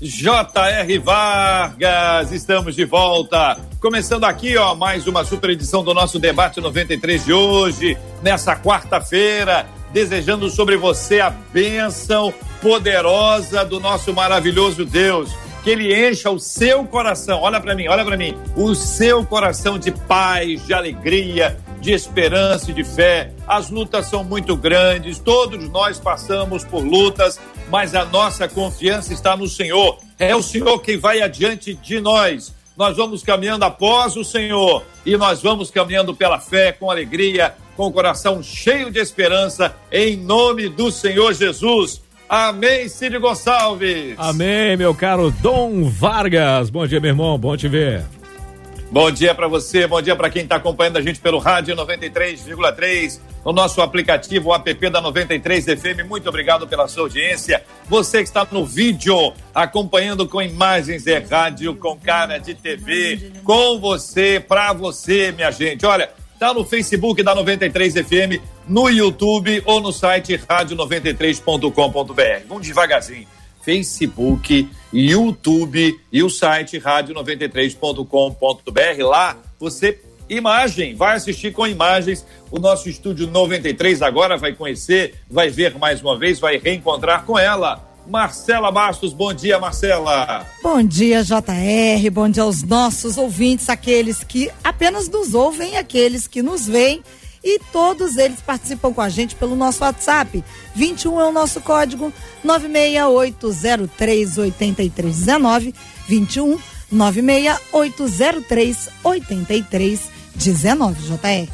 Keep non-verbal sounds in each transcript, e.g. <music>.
J.R. Vargas, estamos de volta. Começando aqui, ó, mais uma super edição do nosso debate 93 de hoje, nessa quarta-feira, desejando sobre você a bênção poderosa do nosso maravilhoso Deus. Que ele encha o seu coração, olha para mim, olha para mim, o seu coração de paz, de alegria, de esperança e de fé. As lutas são muito grandes, todos nós passamos por lutas, mas a nossa confiança está no Senhor. É o Senhor quem vai adiante de nós. Nós vamos caminhando após o Senhor e nós vamos caminhando pela fé, com alegria, com o coração cheio de esperança, em nome do Senhor Jesus. Amém, Cid Gonçalves. Amém, meu caro Dom Vargas. Bom dia, meu irmão. Bom te ver. Bom dia para você, bom dia para quem está acompanhando a gente pelo rádio 93,3, no nosso aplicativo o app da 93 FM. Muito obrigado pela sua audiência. Você que está no vídeo, acompanhando com imagens de rádio, com cara de TV, com você, para você, minha gente. Olha, tá no Facebook da 93 FM, no YouTube ou no site rádio93.com.br. Vamos devagarzinho. Facebook, YouTube e o site rádio93.com.br. Lá você imagem, vai assistir com imagens. O nosso estúdio 93 agora vai conhecer, vai ver mais uma vez, vai reencontrar com ela. Marcela Bastos, bom dia, Marcela. Bom dia, JR, bom dia aos nossos ouvintes, aqueles que apenas nos ouvem, aqueles que nos veem e todos eles participam com a gente pelo nosso WhatsApp. 21 é o nosso código 968038319 21 968038319 JR.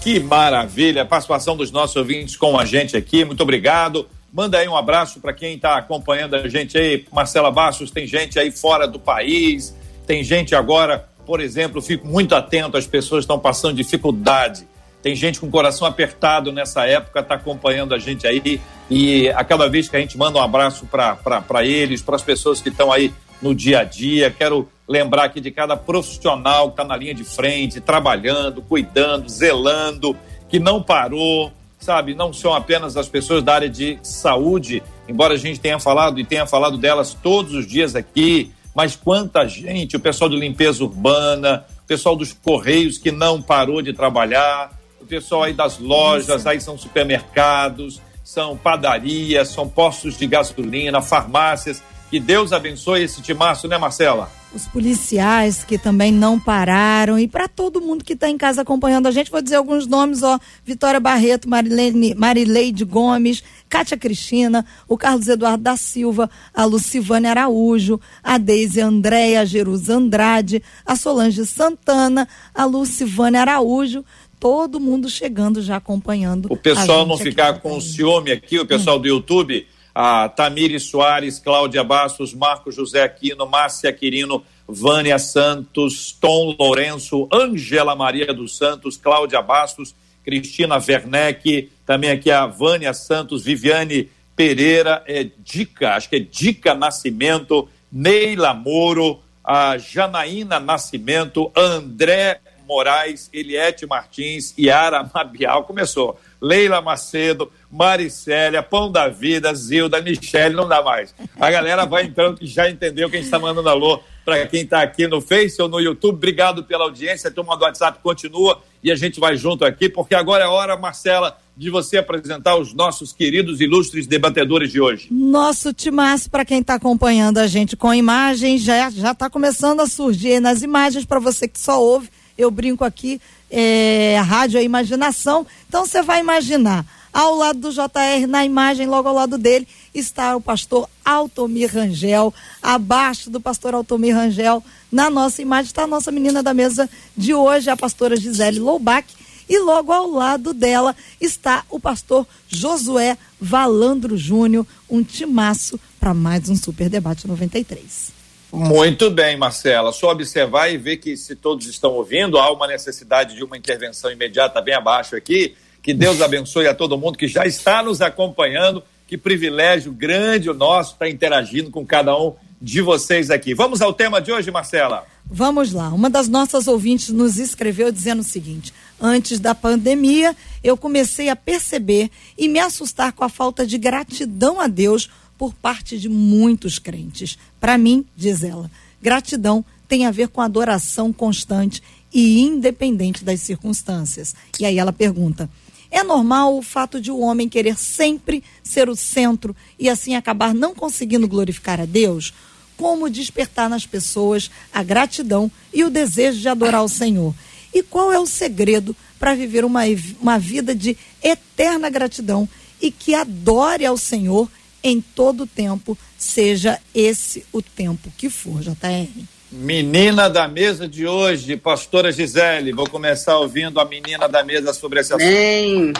Que maravilha, participação dos nossos ouvintes com a gente aqui. Muito obrigado. Manda aí um abraço para quem está acompanhando a gente aí. Marcela Bastos, tem gente aí fora do país, tem gente agora, por exemplo, fico muito atento, as pessoas estão passando dificuldade tem gente com o coração apertado nessa época, está acompanhando a gente aí. E a cada vez que a gente manda um abraço para eles, para as pessoas que estão aí no dia a dia. Quero lembrar aqui de cada profissional que está na linha de frente, trabalhando, cuidando, zelando, que não parou, sabe? Não são apenas as pessoas da área de saúde, embora a gente tenha falado e tenha falado delas todos os dias aqui, mas quanta gente, o pessoal de limpeza urbana, o pessoal dos correios que não parou de trabalhar pessoal aí das lojas, aí são supermercados, são padarias, são postos de gasolina, farmácias. Que Deus abençoe esse timaço, né, Marcela? Os policiais que também não pararam e para todo mundo que está em casa acompanhando a gente, vou dizer alguns nomes, ó, Vitória Barreto, Marilene, Marileide Gomes, Cátia Cristina, o Carlos Eduardo da Silva, a Lucivânia Araújo, a Deise Andréia, a Jerusa Andrade, a Solange Santana, a Lucivânia Araújo, todo mundo chegando já acompanhando. O pessoal não ficar com ciúme aqui, o pessoal hum. do YouTube, a Tamiri Soares, Cláudia Bastos, Marco José Aquino, Márcia Quirino, Vânia Santos, Tom Lourenço, Ângela Maria dos Santos, Cláudia Bastos, Cristina Werneck, também aqui a Vânia Santos, Viviane Pereira, é Dica, acho que é Dica Nascimento, Neila Moro, a Janaína Nascimento, André Moraes, Eliette Martins, Yara Mabial, começou. Leila Macedo, Maricélia, Pão da Vida, Zilda, Michele, não dá mais. A galera vai entrando que já entendeu quem está mandando alô para quem está aqui no Face ou no YouTube. Obrigado pela audiência. A turma do WhatsApp continua e a gente vai junto aqui, porque agora é hora, Marcela, de você apresentar os nossos queridos ilustres debatedores de hoje. Nosso timaço, para quem está acompanhando a gente com imagens, já está começando a surgir nas imagens para você que só ouve eu brinco aqui, é, rádio é imaginação. Então você vai imaginar, ao lado do JR, na imagem, logo ao lado dele, está o pastor Altomir Rangel. Abaixo do pastor Altomir Rangel, na nossa imagem, está a nossa menina da mesa de hoje, a pastora Gisele Loubach. E logo ao lado dela está o pastor Josué Valandro Júnior, um timaço para mais um Super Debate 93. Muito bem, Marcela. Só observar e ver que se todos estão ouvindo, há uma necessidade de uma intervenção imediata bem abaixo aqui. Que Deus abençoe a todo mundo que já está nos acompanhando. Que privilégio grande o nosso estar interagindo com cada um de vocês aqui. Vamos ao tema de hoje, Marcela. Vamos lá. Uma das nossas ouvintes nos escreveu dizendo o seguinte: Antes da pandemia, eu comecei a perceber e me assustar com a falta de gratidão a Deus por parte de muitos crentes. Para mim, diz ela, gratidão tem a ver com adoração constante e independente das circunstâncias. E aí ela pergunta: é normal o fato de o homem querer sempre ser o centro e assim acabar não conseguindo glorificar a Deus? Como despertar nas pessoas a gratidão e o desejo de adorar o Senhor? E qual é o segredo para viver uma, uma vida de eterna gratidão e que adore ao Senhor em todo o tempo, seja esse o tempo que for, JR. Menina da mesa de hoje, pastora Gisele, vou começar ouvindo a menina da mesa sobre esse assunto. Bem,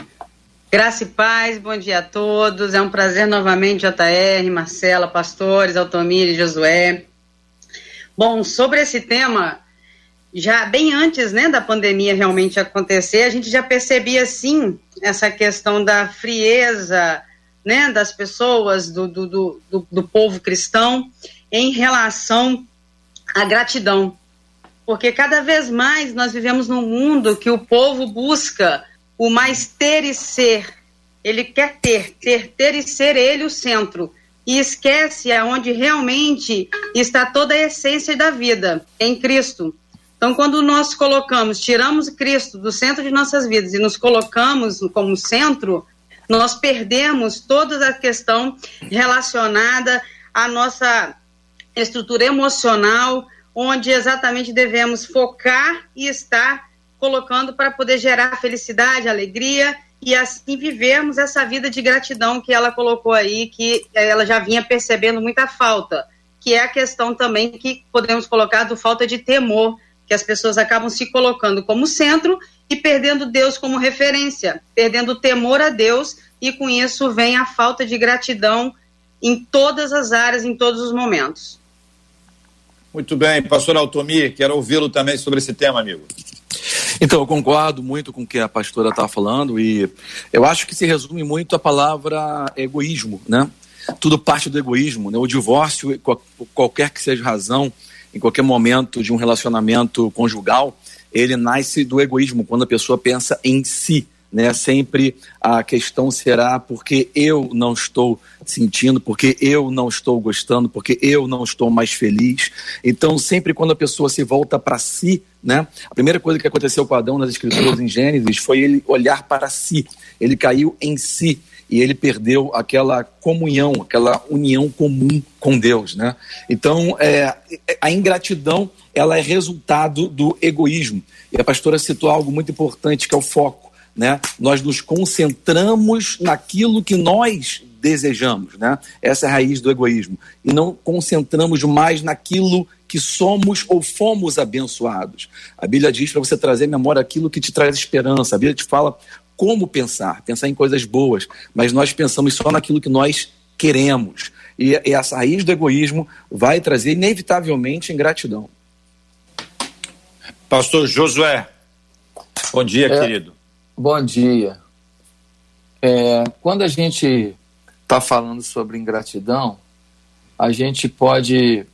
graça e paz, bom dia a todos, é um prazer novamente, JR, Marcela, pastores, Altomir e Josué. Bom, sobre esse tema, já bem antes né, da pandemia realmente acontecer, a gente já percebia sim essa questão da frieza né, das pessoas, do, do, do, do povo cristão, em relação à gratidão. Porque cada vez mais nós vivemos num mundo que o povo busca o mais ter e ser. Ele quer ter, ter, ter e ser ele o centro. E esquece aonde realmente está toda a essência da vida, em Cristo. Então, quando nós colocamos, tiramos Cristo do centro de nossas vidas e nos colocamos como centro, nós perdemos toda a questão relacionada à nossa estrutura emocional, onde exatamente devemos focar e estar colocando para poder gerar felicidade, alegria e assim vivermos essa vida de gratidão que ela colocou aí, que ela já vinha percebendo muita falta, que é a questão também que podemos colocar do falta de temor que as pessoas acabam se colocando como centro e perdendo Deus como referência, perdendo o temor a Deus, e com isso vem a falta de gratidão em todas as áreas, em todos os momentos. Muito bem, pastor Altomir, quero ouvi-lo também sobre esse tema, amigo. Então, eu concordo muito com o que a pastora está falando e eu acho que se resume muito a palavra egoísmo, né? Tudo parte do egoísmo, né? O divórcio, qualquer que seja a razão, em qualquer momento de um relacionamento conjugal, ele nasce do egoísmo, quando a pessoa pensa em si. Né? Sempre a questão será porque eu não estou sentindo, porque eu não estou gostando, porque eu não estou mais feliz. Então, sempre quando a pessoa se volta para si, né? A primeira coisa que aconteceu com Adão nas escrituras em Gênesis foi ele olhar para si. Ele caiu em si e ele perdeu aquela comunhão, aquela união comum com Deus, né? Então, é, a ingratidão, ela é resultado do egoísmo. E a pastora citou algo muito importante, que é o foco, né? Nós nos concentramos naquilo que nós desejamos, né? Essa é a raiz do egoísmo. E não concentramos mais naquilo que somos ou fomos abençoados. A Bíblia diz para você trazer à memória aquilo que te traz esperança. A Bíblia te fala como pensar, pensar em coisas boas, mas nós pensamos só naquilo que nós queremos. E, e essa raiz do egoísmo vai trazer, inevitavelmente, ingratidão. Pastor Josué, bom dia, é, querido. Bom dia. É, quando a gente está falando sobre ingratidão, a gente pode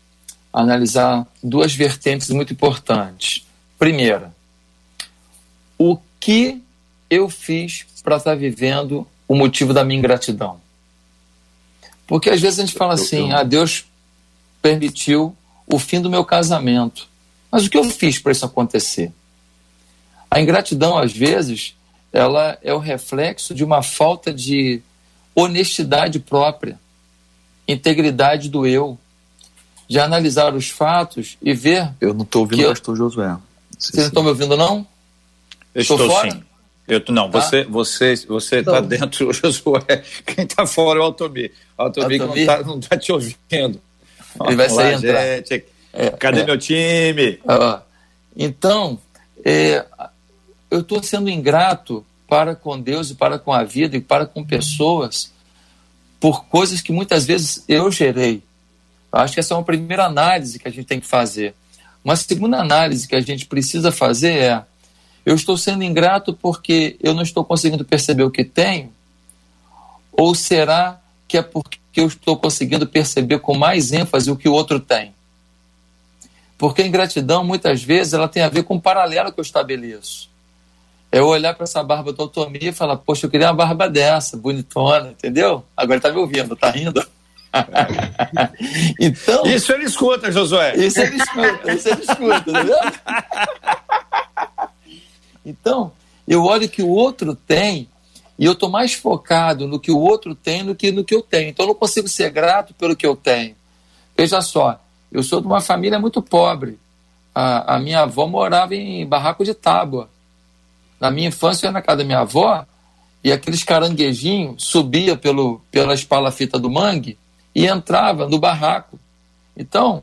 analisar duas vertentes muito importantes. Primeira, o que eu fiz para estar tá vivendo o motivo da minha ingratidão? Porque às vezes a gente fala assim: ah, Deus permitiu o fim do meu casamento. Mas o que eu fiz para isso acontecer? A ingratidão, às vezes, ela é o reflexo de uma falta de honestidade própria, integridade do eu, de analisar os fatos e ver. Eu não estou ouvindo o pastor Josué. Vocês não estão me ouvindo, não? Eu estou, estou fora? sim. Eu, não, tá? você você você está então, dentro, <laughs> Josué. Quem está fora é o Altomir. O Altomir, Altomir? não está tá te ouvindo. Ele vai sair entrar. Gente. É, Cadê é. meu time? Ah, então, é, eu estou sendo ingrato para com Deus e para com a vida e para com pessoas por coisas que muitas vezes eu gerei. Eu acho que essa é uma primeira análise que a gente tem que fazer. Uma segunda análise que a gente precisa fazer é: eu estou sendo ingrato porque eu não estou conseguindo perceber o que tenho? Ou será que é porque eu estou conseguindo perceber com mais ênfase o que o outro tem? Porque a ingratidão, muitas vezes, ela tem a ver com o paralelo que eu estabeleço. É eu olhar para essa barba do Otomia e falar, poxa, eu queria uma barba dessa, bonitona, entendeu? Agora tá me ouvindo, tá rindo? <laughs> então, isso ele escuta, Josué. Isso ele escuta, isso ele escuta, entendeu? <laughs> então, eu olho o que o outro tem e eu estou mais focado no que o outro tem do que no que eu tenho. Então, eu não consigo ser grato pelo que eu tenho. Veja só, eu sou de uma família muito pobre. A, a minha avó morava em barraco de tábua. Na minha infância, eu ia na casa da minha avó e aqueles caranguejinhos subia pelo, pela espalafita do mangue e entrava no barraco. Então,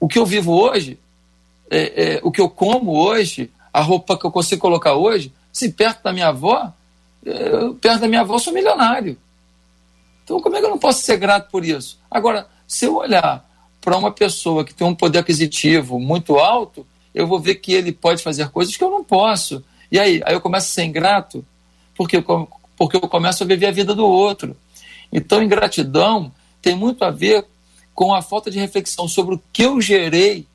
o que eu vivo hoje, é, é, o que eu como hoje, a roupa que eu consigo colocar hoje, se perto da minha avó, é, perto da minha avó eu sou milionário. Então, como é que eu não posso ser grato por isso? Agora, se eu olhar para uma pessoa que tem um poder aquisitivo muito alto, eu vou ver que ele pode fazer coisas que eu não posso. E aí? Aí eu começo a ser ingrato porque eu, porque eu começo a viver a vida do outro. Então, ingratidão tem muito a ver com a falta de reflexão sobre o que eu gerei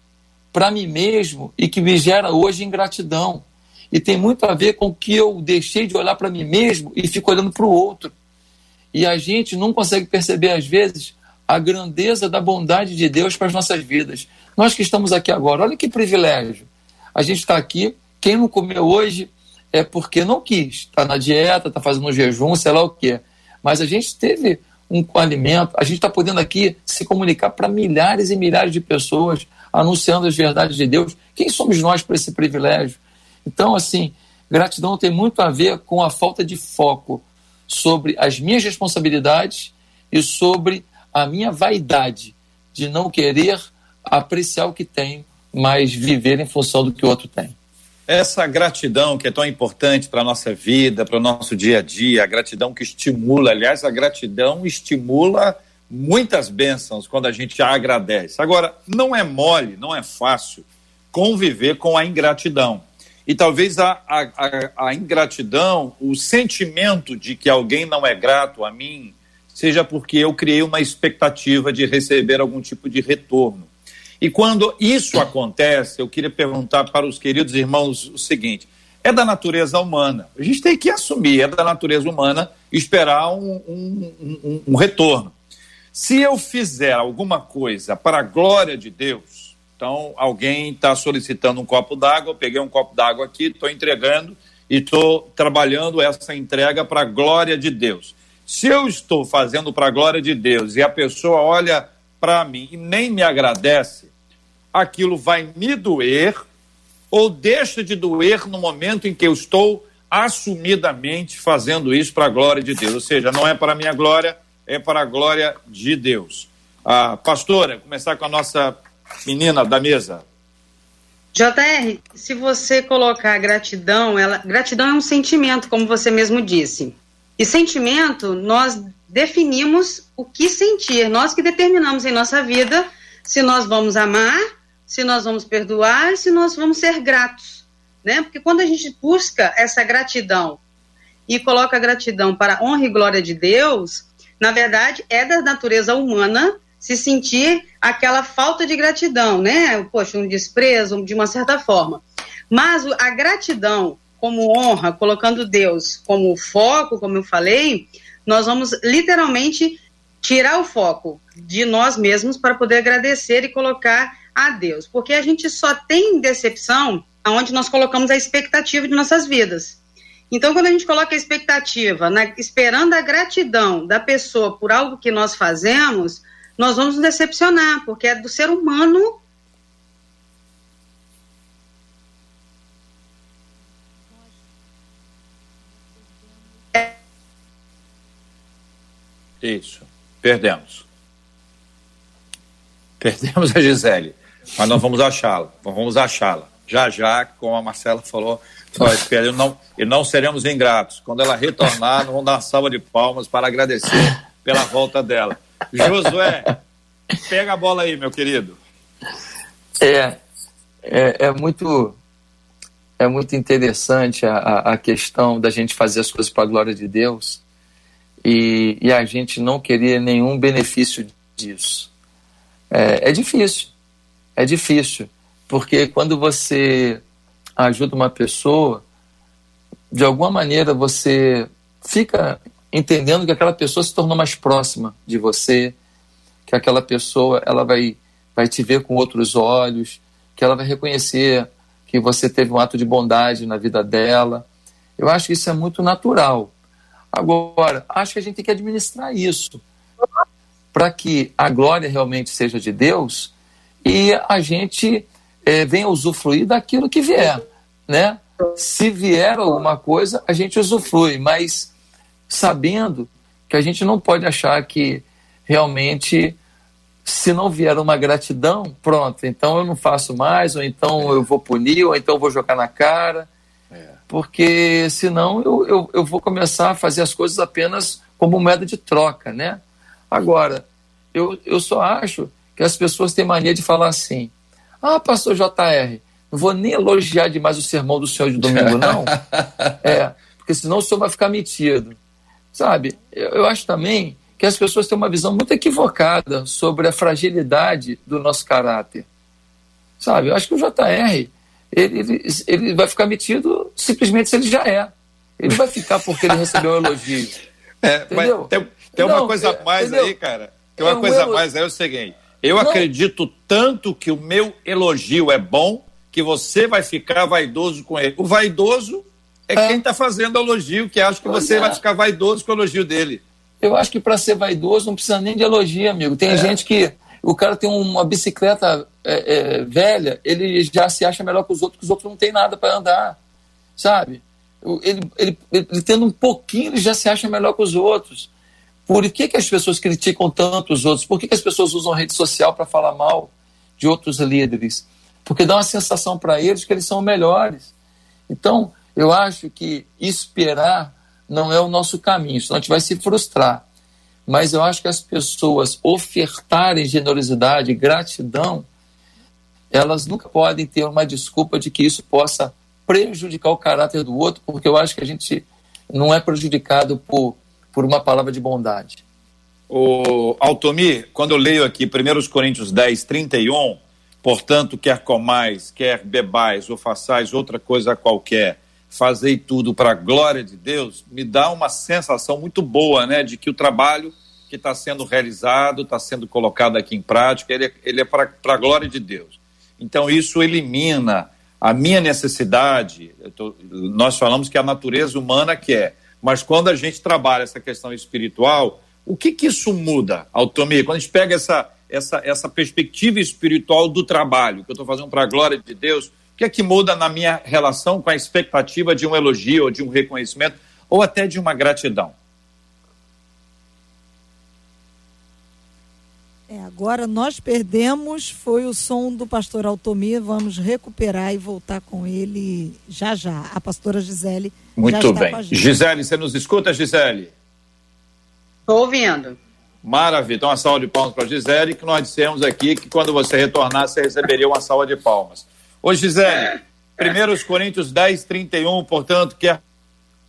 para mim mesmo e que me gera hoje ingratidão. E tem muito a ver com o que eu deixei de olhar para mim mesmo e fico olhando para o outro. E a gente não consegue perceber, às vezes, a grandeza da bondade de Deus para as nossas vidas. Nós que estamos aqui agora, olha que privilégio. A gente está aqui, quem não comeu hoje é porque não quis, está na dieta, está fazendo um jejum, sei lá o quê. Mas a gente teve um alimento, a gente está podendo aqui se comunicar para milhares e milhares de pessoas, anunciando as verdades de Deus. Quem somos nós para esse privilégio? Então, assim, gratidão tem muito a ver com a falta de foco sobre as minhas responsabilidades e sobre a minha vaidade de não querer apreciar o que tenho, mas viver em função do que o outro tem. Essa gratidão que é tão importante para a nossa vida, para o nosso dia a dia, a gratidão que estimula, aliás, a gratidão estimula muitas bênçãos quando a gente agradece. Agora, não é mole, não é fácil conviver com a ingratidão. E talvez a, a, a, ingratidão, o sentimento de que alguém não é grato a mim, seja porque eu criei uma expectativa de receber algum tipo de retorno. E quando isso acontece, eu queria perguntar para os queridos irmãos o seguinte: é da natureza humana. A gente tem que assumir, é da natureza humana esperar um, um, um, um retorno. Se eu fizer alguma coisa para a glória de Deus, então alguém está solicitando um copo d'água, eu peguei um copo d'água aqui, estou entregando e estou trabalhando essa entrega para a glória de Deus. Se eu estou fazendo para a glória de Deus e a pessoa olha para mim e nem me agradece, aquilo vai me doer ou deixa de doer no momento em que eu estou assumidamente fazendo isso para a glória de Deus. Ou seja, não é para a minha glória, é para a glória de Deus. Ah, pastora, começar com a nossa menina da mesa. JR, se você colocar gratidão, ela, gratidão é um sentimento, como você mesmo disse. E sentimento, nós definimos o que sentir, nós que determinamos em nossa vida se nós vamos amar, se nós vamos perdoar, se nós vamos ser gratos, né? Porque quando a gente busca essa gratidão e coloca a gratidão para a honra e glória de Deus, na verdade é da natureza humana se sentir aquela falta de gratidão, né? Poxa, um desprezo de uma certa forma. Mas a gratidão como honra, colocando Deus como foco, como eu falei, nós vamos literalmente tirar o foco de nós mesmos para poder agradecer e colocar a Deus. Porque a gente só tem decepção aonde nós colocamos a expectativa de nossas vidas. Então, quando a gente coloca a expectativa, na, esperando a gratidão da pessoa por algo que nós fazemos, nós vamos nos decepcionar, porque é do ser humano Isso. Perdemos. Perdemos a Gisele. Mas nós vamos achá-la. Vamos achá-la. Já já, como a Marcela falou, nós <laughs> não, e não seremos ingratos. Quando ela retornar, vamos dar uma salva de palmas para agradecer pela volta dela. Josué, pega a bola aí, meu querido. É, é, é muito é muito interessante a, a questão da gente fazer as coisas para a glória de Deus e, e, a gente não querer nenhum benefício disso. É, é difícil, é difícil, porque quando você ajuda uma pessoa, de alguma maneira você fica entendendo que aquela pessoa se tornou mais próxima de você, que aquela pessoa ela vai, vai te ver com outros olhos, que ela vai reconhecer que você teve um ato de bondade na vida dela. Eu acho que isso é muito natural. Agora, acho que a gente tem que administrar isso para que a glória realmente seja de Deus e a gente é, venha usufruir daquilo que vier, né? Se vier alguma coisa, a gente usufrui, mas sabendo que a gente não pode achar que realmente se não vier uma gratidão, pronto, então eu não faço mais, ou então eu vou punir, ou então eu vou jogar na cara, é. porque senão eu, eu, eu vou começar a fazer as coisas apenas como moeda de troca, né? Agora, eu, eu só acho que as pessoas têm mania de falar assim, ah, pastor JR, não vou nem elogiar demais o sermão do senhor de domingo, não, <laughs> é, porque senão o senhor vai ficar metido, sabe? eu, eu acho também que as pessoas têm uma visão muito equivocada sobre a fragilidade do nosso caráter. Sabe? Eu acho que o JR ele, ele, ele vai ficar metido simplesmente se ele já é. Ele vai ficar porque ele recebeu um elogio. <laughs> É, entendeu? tem, tem uma Não, coisa a mais entendeu? aí, cara. Tem uma é coisa a mais aí, é o seguinte. Eu Não. acredito tanto que o meu elogio é bom que você vai ficar vaidoso com ele. O vaidoso é, é. quem está fazendo elogio, que acha que pois você é. vai ficar vaidoso com o elogio dele. Eu acho que para ser vaidoso não precisa nem de elogio, amigo. Tem é. gente que o cara tem uma bicicleta é, é, velha, ele já se acha melhor que os outros, que os outros não tem nada para andar, sabe? Ele, ele, ele, tendo um pouquinho, ele já se acha melhor que os outros. Por que, que as pessoas criticam tanto os outros? Por que, que as pessoas usam rede social para falar mal de outros líderes? Porque dá uma sensação para eles que eles são melhores. Então, eu acho que esperar não é o nosso caminho, senão a gente vai se frustrar. Mas eu acho que as pessoas ofertarem generosidade, gratidão, elas nunca podem ter uma desculpa de que isso possa prejudicar o caráter do outro, porque eu acho que a gente não é prejudicado por, por uma palavra de bondade. O Altomir, quando eu leio aqui 1 Coríntios 10, 31, portanto, quer comais, quer bebais ou façais outra coisa qualquer, fazei tudo para a glória de Deus, me dá uma sensação muito boa, né, de que o trabalho que está sendo realizado, está sendo colocado aqui em prática, ele é, ele é para a glória de Deus. Então, isso elimina a minha necessidade. Tô, nós falamos que a natureza humana quer, mas quando a gente trabalha essa questão espiritual, o que, que isso muda, Altomir? Quando a gente pega essa, essa, essa perspectiva espiritual do trabalho, que eu estou fazendo para a glória de Deus, o que é que muda na minha relação com a expectativa de um elogio, ou de um reconhecimento, ou até de uma gratidão? É, agora nós perdemos, foi o som do pastor Altomir, vamos recuperar e voltar com ele já já. A pastora Gisele. Muito bem. Gisele, você nos escuta, Gisele? Estou ouvindo. Maravilha. Então, uma salva de palmas para a Gisele, que nós dissemos aqui que quando você retornar, você receberia uma salva de palmas. Ô Gisele, 1 Coríntios 10, 31, portanto, quer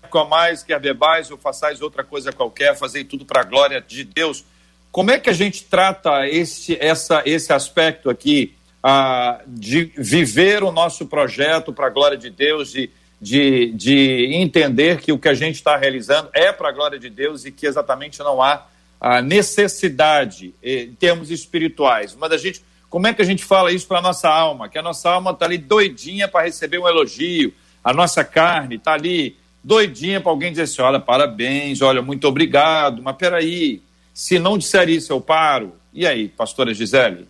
comais, quer bebais ou façais outra coisa qualquer, fazei tudo para a glória de Deus. Como é que a gente trata esse, essa, esse aspecto aqui ah, de viver o nosso projeto para a glória de Deus, de, de, de entender que o que a gente está realizando é para a glória de Deus e que exatamente não há a necessidade em termos espirituais, mas a gente como é que a gente fala isso para a nossa alma? Que a nossa alma está ali doidinha para receber um elogio, a nossa carne está ali doidinha para alguém dizer assim: olha, parabéns, olha, muito obrigado, mas peraí, se não disser isso, eu paro. E aí, pastora Gisele?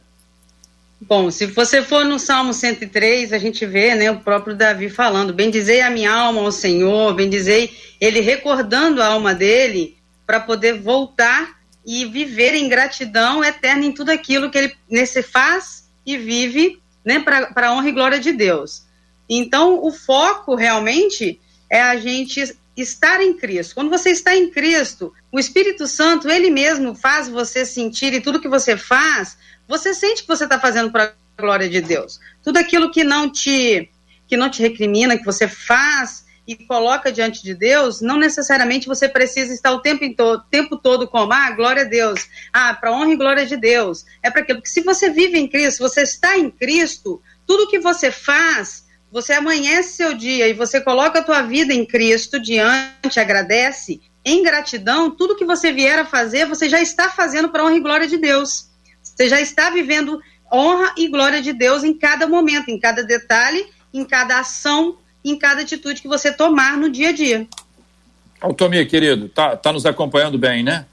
Bom, se você for no Salmo 103, a gente vê né, o próprio Davi falando: Bendizei a minha alma ao Senhor, bendizei, ele recordando a alma dele para poder voltar e viver em gratidão eterna em tudo aquilo que ele nesse faz e vive né, para a honra e glória de Deus. Então, o foco realmente é a gente estar em Cristo. Quando você está em Cristo, o Espírito Santo, ele mesmo faz você sentir e tudo que você faz, você sente que você está fazendo para a glória de Deus. Tudo aquilo que não te que não te recrimina, que você faz e coloca diante de Deus, não necessariamente você precisa estar o tempo, to tempo todo como, ah, glória a Deus, ah, para honra e glória de Deus. É para aquilo que se você vive em Cristo, você está em Cristo, tudo que você faz você amanhece seu dia e você coloca a tua vida em Cristo diante, agradece, em gratidão, tudo que você vier a fazer, você já está fazendo para honra e glória de Deus. Você já está vivendo honra e glória de Deus em cada momento, em cada detalhe, em cada ação, em cada atitude que você tomar no dia a dia. Altomir, querido, tá, tá nos acompanhando bem, né?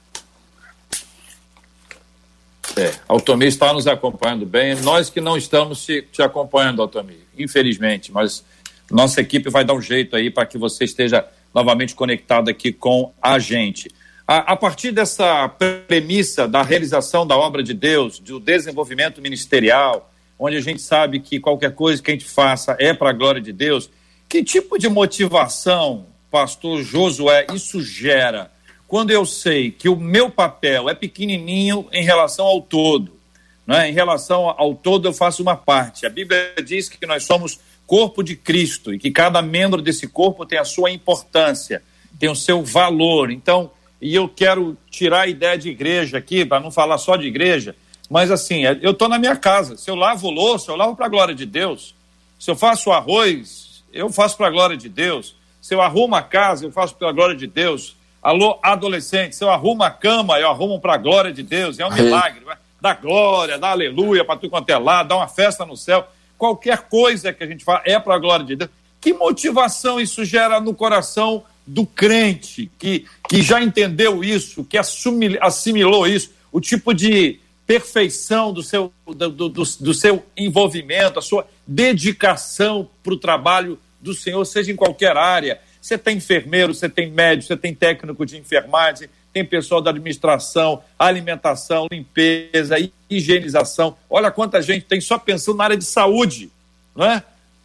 É, Altomir está nos acompanhando bem. Nós que não estamos te, te acompanhando, Altomir, infelizmente, mas nossa equipe vai dar um jeito aí para que você esteja novamente conectado aqui com a gente. A, a, partir dessa premissa da realização da obra de Deus, do desenvolvimento ministerial, onde a gente sabe que qualquer coisa que a gente faça é para a glória de Deus, que tipo de motivação, pastor Josué, isso gera? quando eu sei que o meu papel é pequenininho em relação ao todo, né? em relação ao todo eu faço uma parte. A Bíblia diz que nós somos corpo de Cristo e que cada membro desse corpo tem a sua importância, tem o seu valor. Então, e eu quero tirar a ideia de igreja aqui, para não falar só de igreja, mas assim, eu estou na minha casa. Se eu lavo louça, eu lavo para a glória de Deus. Se eu faço arroz, eu faço para a glória de Deus. Se eu arrumo a casa, eu faço pela glória de Deus. Alô, adolescente, se eu arrumo a cama, eu arrumo para a glória de Deus, é um milagre. Dá glória, dá aleluia para tu quanto é lá, dá uma festa no céu. Qualquer coisa que a gente fala é para a glória de Deus. Que motivação isso gera no coração do crente que, que já entendeu isso, que assumi, assimilou isso, o tipo de perfeição do seu, do, do, do seu envolvimento, a sua dedicação para o trabalho do Senhor, seja em qualquer área você tem enfermeiro, você tem médico, você tem técnico de enfermagem, tem pessoal da administração, alimentação, limpeza, higienização. Olha quanta gente tem só pensando na área de saúde, não é?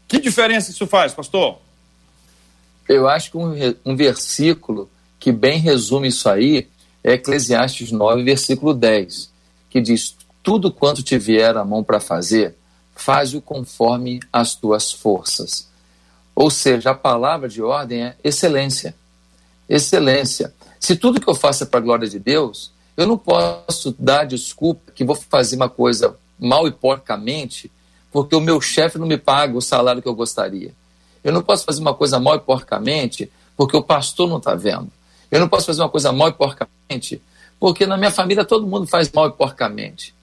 Que diferença isso faz, pastor? Eu acho que um, um versículo que bem resume isso aí é Eclesiastes 9, versículo 10, que diz: Tudo quanto te vier a mão para fazer, faz-o conforme as tuas forças. Ou seja, a palavra de ordem é excelência. Excelência. Se tudo que eu faço é para a glória de Deus, eu não posso dar desculpa que vou fazer uma coisa mal e porcamente porque o meu chefe não me paga o salário que eu gostaria. Eu não posso fazer uma coisa mal e porcamente porque o pastor não está vendo. Eu não posso fazer uma coisa mal e porcamente porque na minha família todo mundo faz mal e porcamente.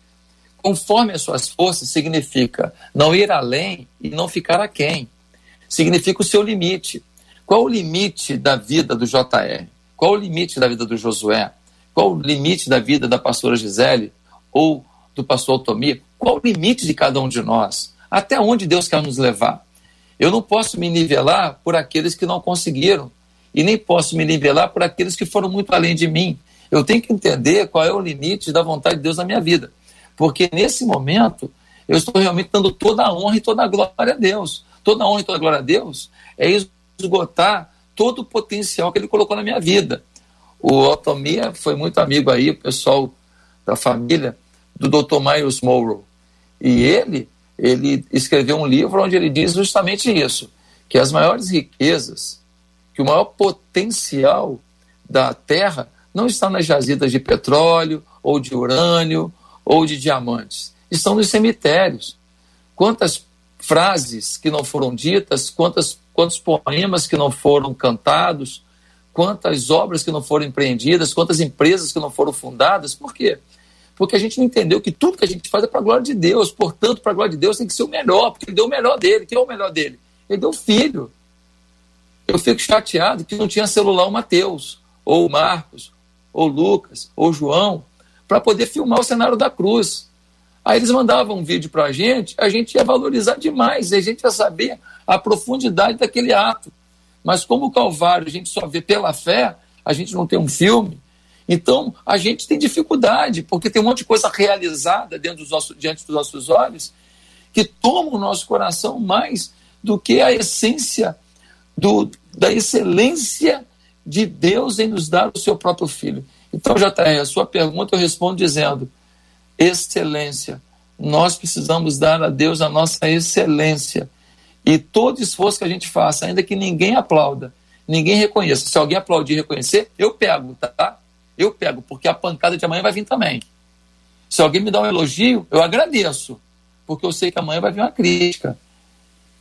Conforme as suas forças significa não ir além e não ficar aquém significa o seu limite. Qual o limite da vida do JR? Qual o limite da vida do Josué? Qual o limite da vida da pastora Gisele ou do pastor Altomir? Qual o limite de cada um de nós? Até onde Deus quer nos levar? Eu não posso me nivelar por aqueles que não conseguiram e nem posso me nivelar por aqueles que foram muito além de mim. Eu tenho que entender qual é o limite da vontade de Deus na minha vida. Porque nesse momento eu estou realmente dando toda a honra e toda a glória a Deus toda a honra e toda a glória a Deus é esgotar todo o potencial que ele colocou na minha vida. O Otomia foi muito amigo aí, o pessoal da família, do Dr. Miles Monroe. E ele, ele escreveu um livro onde ele diz justamente isso, que as maiores riquezas, que o maior potencial da Terra não está nas jazidas de petróleo, ou de urânio, ou de diamantes. Estão nos cemitérios. Quantas frases que não foram ditas, quantas, quantos poemas que não foram cantados, quantas obras que não foram empreendidas, quantas empresas que não foram fundadas. Por quê? Porque a gente não entendeu que tudo que a gente faz é para a glória de Deus. Portanto, para a glória de Deus tem que ser o melhor, porque ele deu o melhor dele. Quem é o melhor dele? Ele deu o filho. Eu fico chateado que não tinha celular o Mateus, ou o Marcos, ou Lucas, ou João, para poder filmar o cenário da cruz. Aí eles mandavam um vídeo para a gente, a gente ia valorizar demais, a gente ia saber a profundidade daquele ato. Mas como o Calvário a gente só vê pela fé, a gente não tem um filme, então a gente tem dificuldade, porque tem um monte de coisa realizada dentro dos nossos, diante dos nossos olhos que toma o nosso coração mais do que a essência do, da excelência de Deus em nos dar o seu próprio filho. Então, JR, a sua pergunta eu respondo dizendo: excelência. Nós precisamos dar a Deus a nossa excelência. E todo esforço que a gente faça, ainda que ninguém aplauda, ninguém reconheça. Se alguém aplaudir e reconhecer, eu pego, tá? Eu pego, porque a pancada de amanhã vai vir também. Se alguém me dá um elogio, eu agradeço, porque eu sei que amanhã vai vir uma crítica.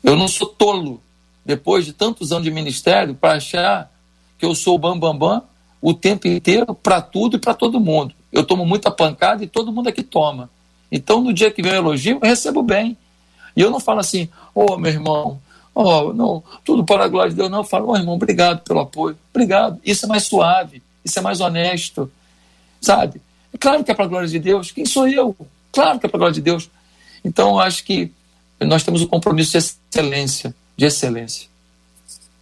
Eu não sou tolo, depois de tantos anos de ministério, para achar que eu sou o bambambam bam, bam, o tempo inteiro para tudo e para todo mundo. Eu tomo muita pancada e todo mundo aqui toma. Então, no dia que vem o elogio, eu recebo bem. E eu não falo assim, ô oh, meu irmão, oh, não, tudo para a glória de Deus. Não, eu falo, ô oh, irmão, obrigado pelo apoio, obrigado. Isso é mais suave, isso é mais honesto, sabe? É claro que é para a glória de Deus. Quem sou eu? Claro que é para a glória de Deus. Então, eu acho que nós temos um compromisso de excelência, de excelência.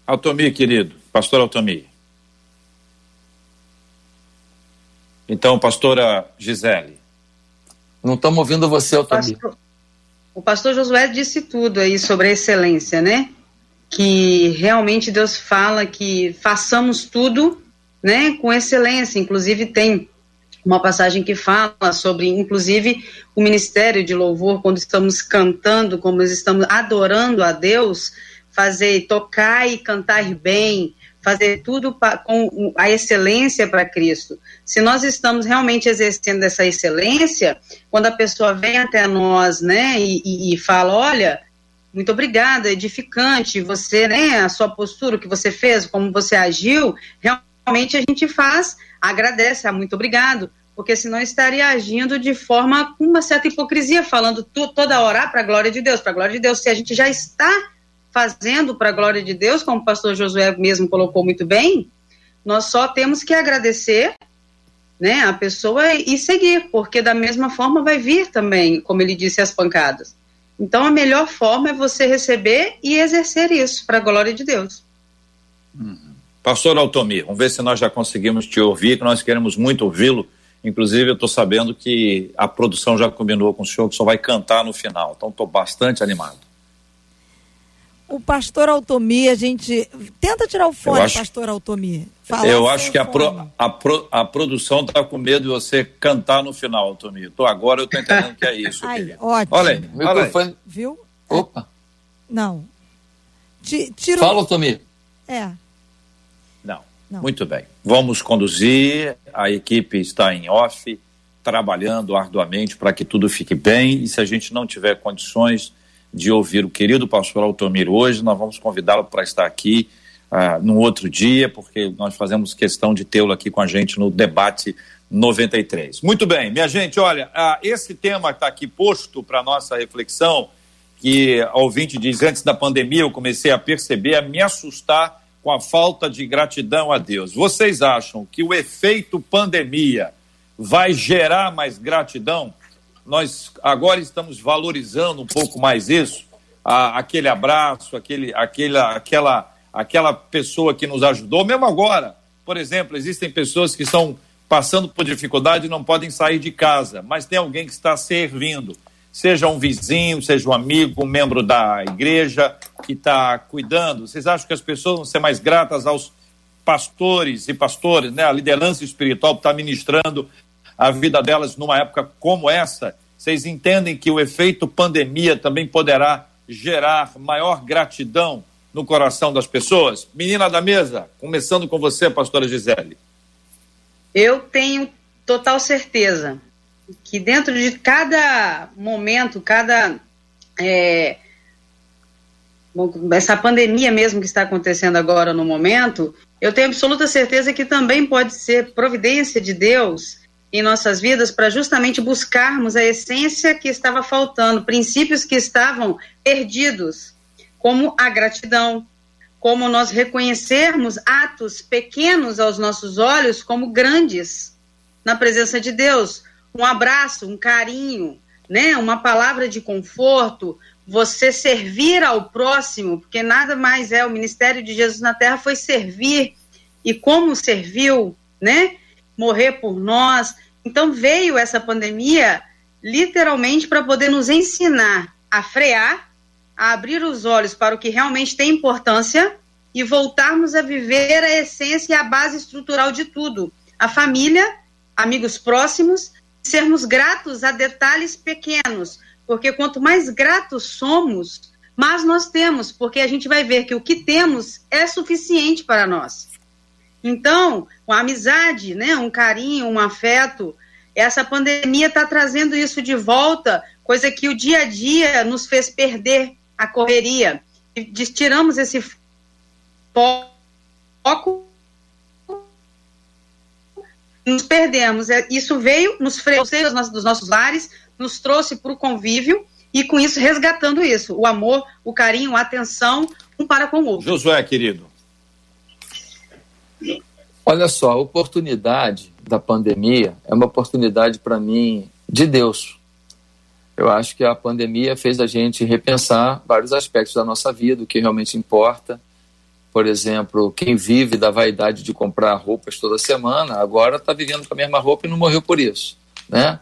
Altomir, querido, pastor Altomir. Então, pastora Gisele. Não estamos ouvindo você, Altomir. Pastor, o pastor Josué disse tudo aí sobre a excelência, né? Que realmente Deus fala que façamos tudo, né, com excelência. Inclusive tem uma passagem que fala sobre, inclusive, o ministério de louvor, quando estamos cantando, como estamos adorando a Deus, fazer, tocar e cantar bem, fazer tudo com a excelência para Cristo. Se nós estamos realmente exercendo essa excelência, quando a pessoa vem até nós, né, e, e, e fala, olha, muito obrigada, edificante, você, né, a sua postura, o que você fez, como você agiu, realmente a gente faz, agradece, ah, muito obrigado, porque senão estaria agindo de forma com uma certa hipocrisia, falando tu, toda hora para a glória de Deus, para a glória de Deus, se a gente já está fazendo para a glória de Deus, como o pastor Josué mesmo colocou muito bem, nós só temos que agradecer né, a pessoa e seguir, porque da mesma forma vai vir também, como ele disse, as pancadas. Então a melhor forma é você receber e exercer isso para a glória de Deus. Uhum. Pastor Altomir, vamos ver se nós já conseguimos te ouvir, que nós queremos muito ouvi-lo. Inclusive, eu estou sabendo que a produção já combinou com o senhor que só vai cantar no final. Então, estou bastante animado o pastor Altomir, a gente. Tenta tirar o fone, acho, pastor Altomir. eu acho que a, pro, a, pro, a produção está com medo de você cantar no final, Altomir. Tô, agora eu estou entendendo que é isso. Aí, ótimo. Olha aí, olha aí. Viu? Opa. Não. tira Fala, Altomir. É. Não. Não. Muito bem. Vamos conduzir. A equipe está em off, trabalhando arduamente para que tudo fique bem. E se a gente não tiver condições de ouvir o querido pastor Altomir hoje. Nós vamos convidá-lo para estar aqui uh, num outro dia, porque nós fazemos questão de tê-lo aqui com a gente no debate 93. Muito bem, minha gente, olha, uh, esse tema está aqui posto para nossa reflexão, que a ouvinte diz, antes da pandemia eu comecei a perceber, a me assustar com a falta de gratidão a Deus. Vocês acham que o efeito pandemia vai gerar mais gratidão? Nós agora estamos valorizando um pouco mais isso, a, aquele abraço, aquele, aquela, aquela, aquela pessoa que nos ajudou, mesmo agora. Por exemplo, existem pessoas que estão passando por dificuldade e não podem sair de casa, mas tem alguém que está servindo, seja um vizinho, seja um amigo, um membro da igreja que está cuidando. Vocês acham que as pessoas vão ser mais gratas aos pastores e pastores, né? A liderança espiritual está ministrando a vida delas numa época como essa, vocês entendem que o efeito pandemia também poderá gerar maior gratidão no coração das pessoas? Menina da mesa, começando com você, pastora Gisele. Eu tenho total certeza que dentro de cada momento, cada. É, essa pandemia mesmo que está acontecendo agora no momento, eu tenho absoluta certeza que também pode ser providência de Deus em nossas vidas para justamente buscarmos a essência que estava faltando, princípios que estavam perdidos, como a gratidão, como nós reconhecermos atos pequenos aos nossos olhos como grandes na presença de Deus, um abraço, um carinho, né, uma palavra de conforto, você servir ao próximo, porque nada mais é. O ministério de Jesus na terra foi servir e como serviu, né? Morrer por nós. Então veio essa pandemia literalmente para poder nos ensinar a frear, a abrir os olhos para o que realmente tem importância e voltarmos a viver a essência e a base estrutural de tudo: a família, amigos próximos, sermos gratos a detalhes pequenos, porque quanto mais gratos somos, mais nós temos, porque a gente vai ver que o que temos é suficiente para nós. Então, a amizade, né, um carinho, um afeto, essa pandemia está trazendo isso de volta, coisa que o dia a dia nos fez perder a correria. E tiramos esse foco, nos perdemos. É, isso veio, nos freou dos nossos lares, nos trouxe para o convívio e com isso resgatando isso, o amor, o carinho, a atenção um para com o outro. Josué, querido. Olha só, a oportunidade da pandemia é uma oportunidade para mim de Deus. Eu acho que a pandemia fez a gente repensar vários aspectos da nossa vida, o que realmente importa. Por exemplo, quem vive da vaidade de comprar roupas toda semana, agora está vivendo com a mesma roupa e não morreu por isso. Né?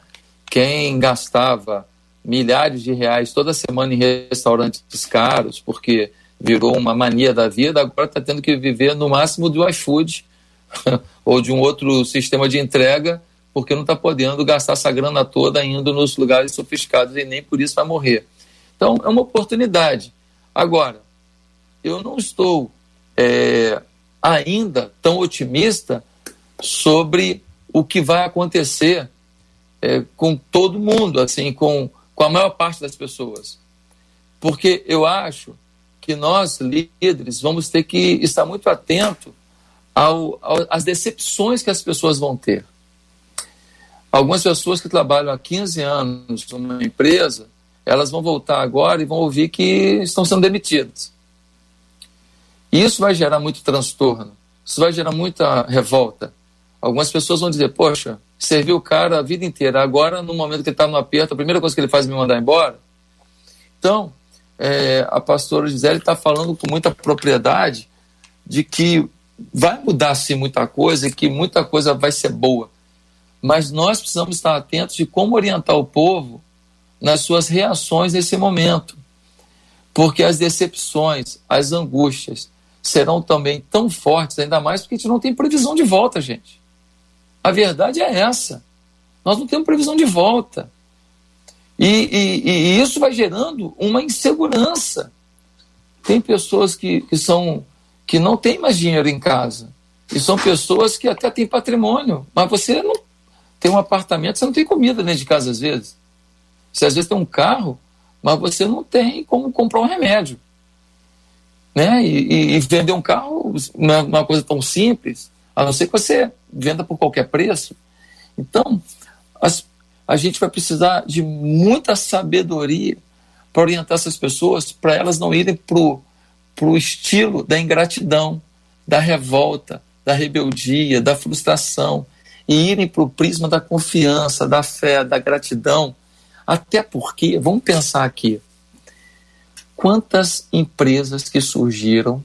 Quem gastava milhares de reais toda semana em restaurantes caros, porque virou uma mania da vida, agora está tendo que viver no máximo do iFood <laughs> ou de um outro sistema de entrega, porque não está podendo gastar essa grana toda indo nos lugares sofisticados e nem por isso vai morrer. Então, é uma oportunidade. Agora, eu não estou é, ainda tão otimista sobre o que vai acontecer é, com todo mundo, assim, com, com a maior parte das pessoas. Porque eu acho que nós, líderes, vamos ter que estar muito atentos ao, ao, às decepções que as pessoas vão ter. Algumas pessoas que trabalham há 15 anos numa empresa, elas vão voltar agora e vão ouvir que estão sendo demitidas. E isso vai gerar muito transtorno, isso vai gerar muita revolta. Algumas pessoas vão dizer: Poxa, serviu o cara a vida inteira, agora, no momento que ele está no aperto, a primeira coisa que ele faz é me mandar embora. Então, é, a pastora Gisele está falando com muita propriedade de que vai mudar sim muita coisa e que muita coisa vai ser boa. Mas nós precisamos estar atentos de como orientar o povo nas suas reações nesse momento. Porque as decepções, as angústias serão também tão fortes, ainda mais porque a gente não tem previsão de volta, gente. A verdade é essa. Nós não temos previsão de volta. E, e, e isso vai gerando uma insegurança. Tem pessoas que, que são que não tem mais dinheiro em casa. E são pessoas que até têm patrimônio, mas você não tem um apartamento, você não tem comida dentro de casa às vezes. Você às vezes tem um carro, mas você não tem como comprar um remédio. Né? E, e, e vender um carro não é uma coisa tão simples, a não ser que você venda por qualquer preço. Então, as, a gente vai precisar de muita sabedoria para orientar essas pessoas, para elas não irem para o estilo da ingratidão, da revolta, da rebeldia, da frustração, e irem para o prisma da confiança, da fé, da gratidão. Até porque, vamos pensar aqui, quantas empresas que surgiram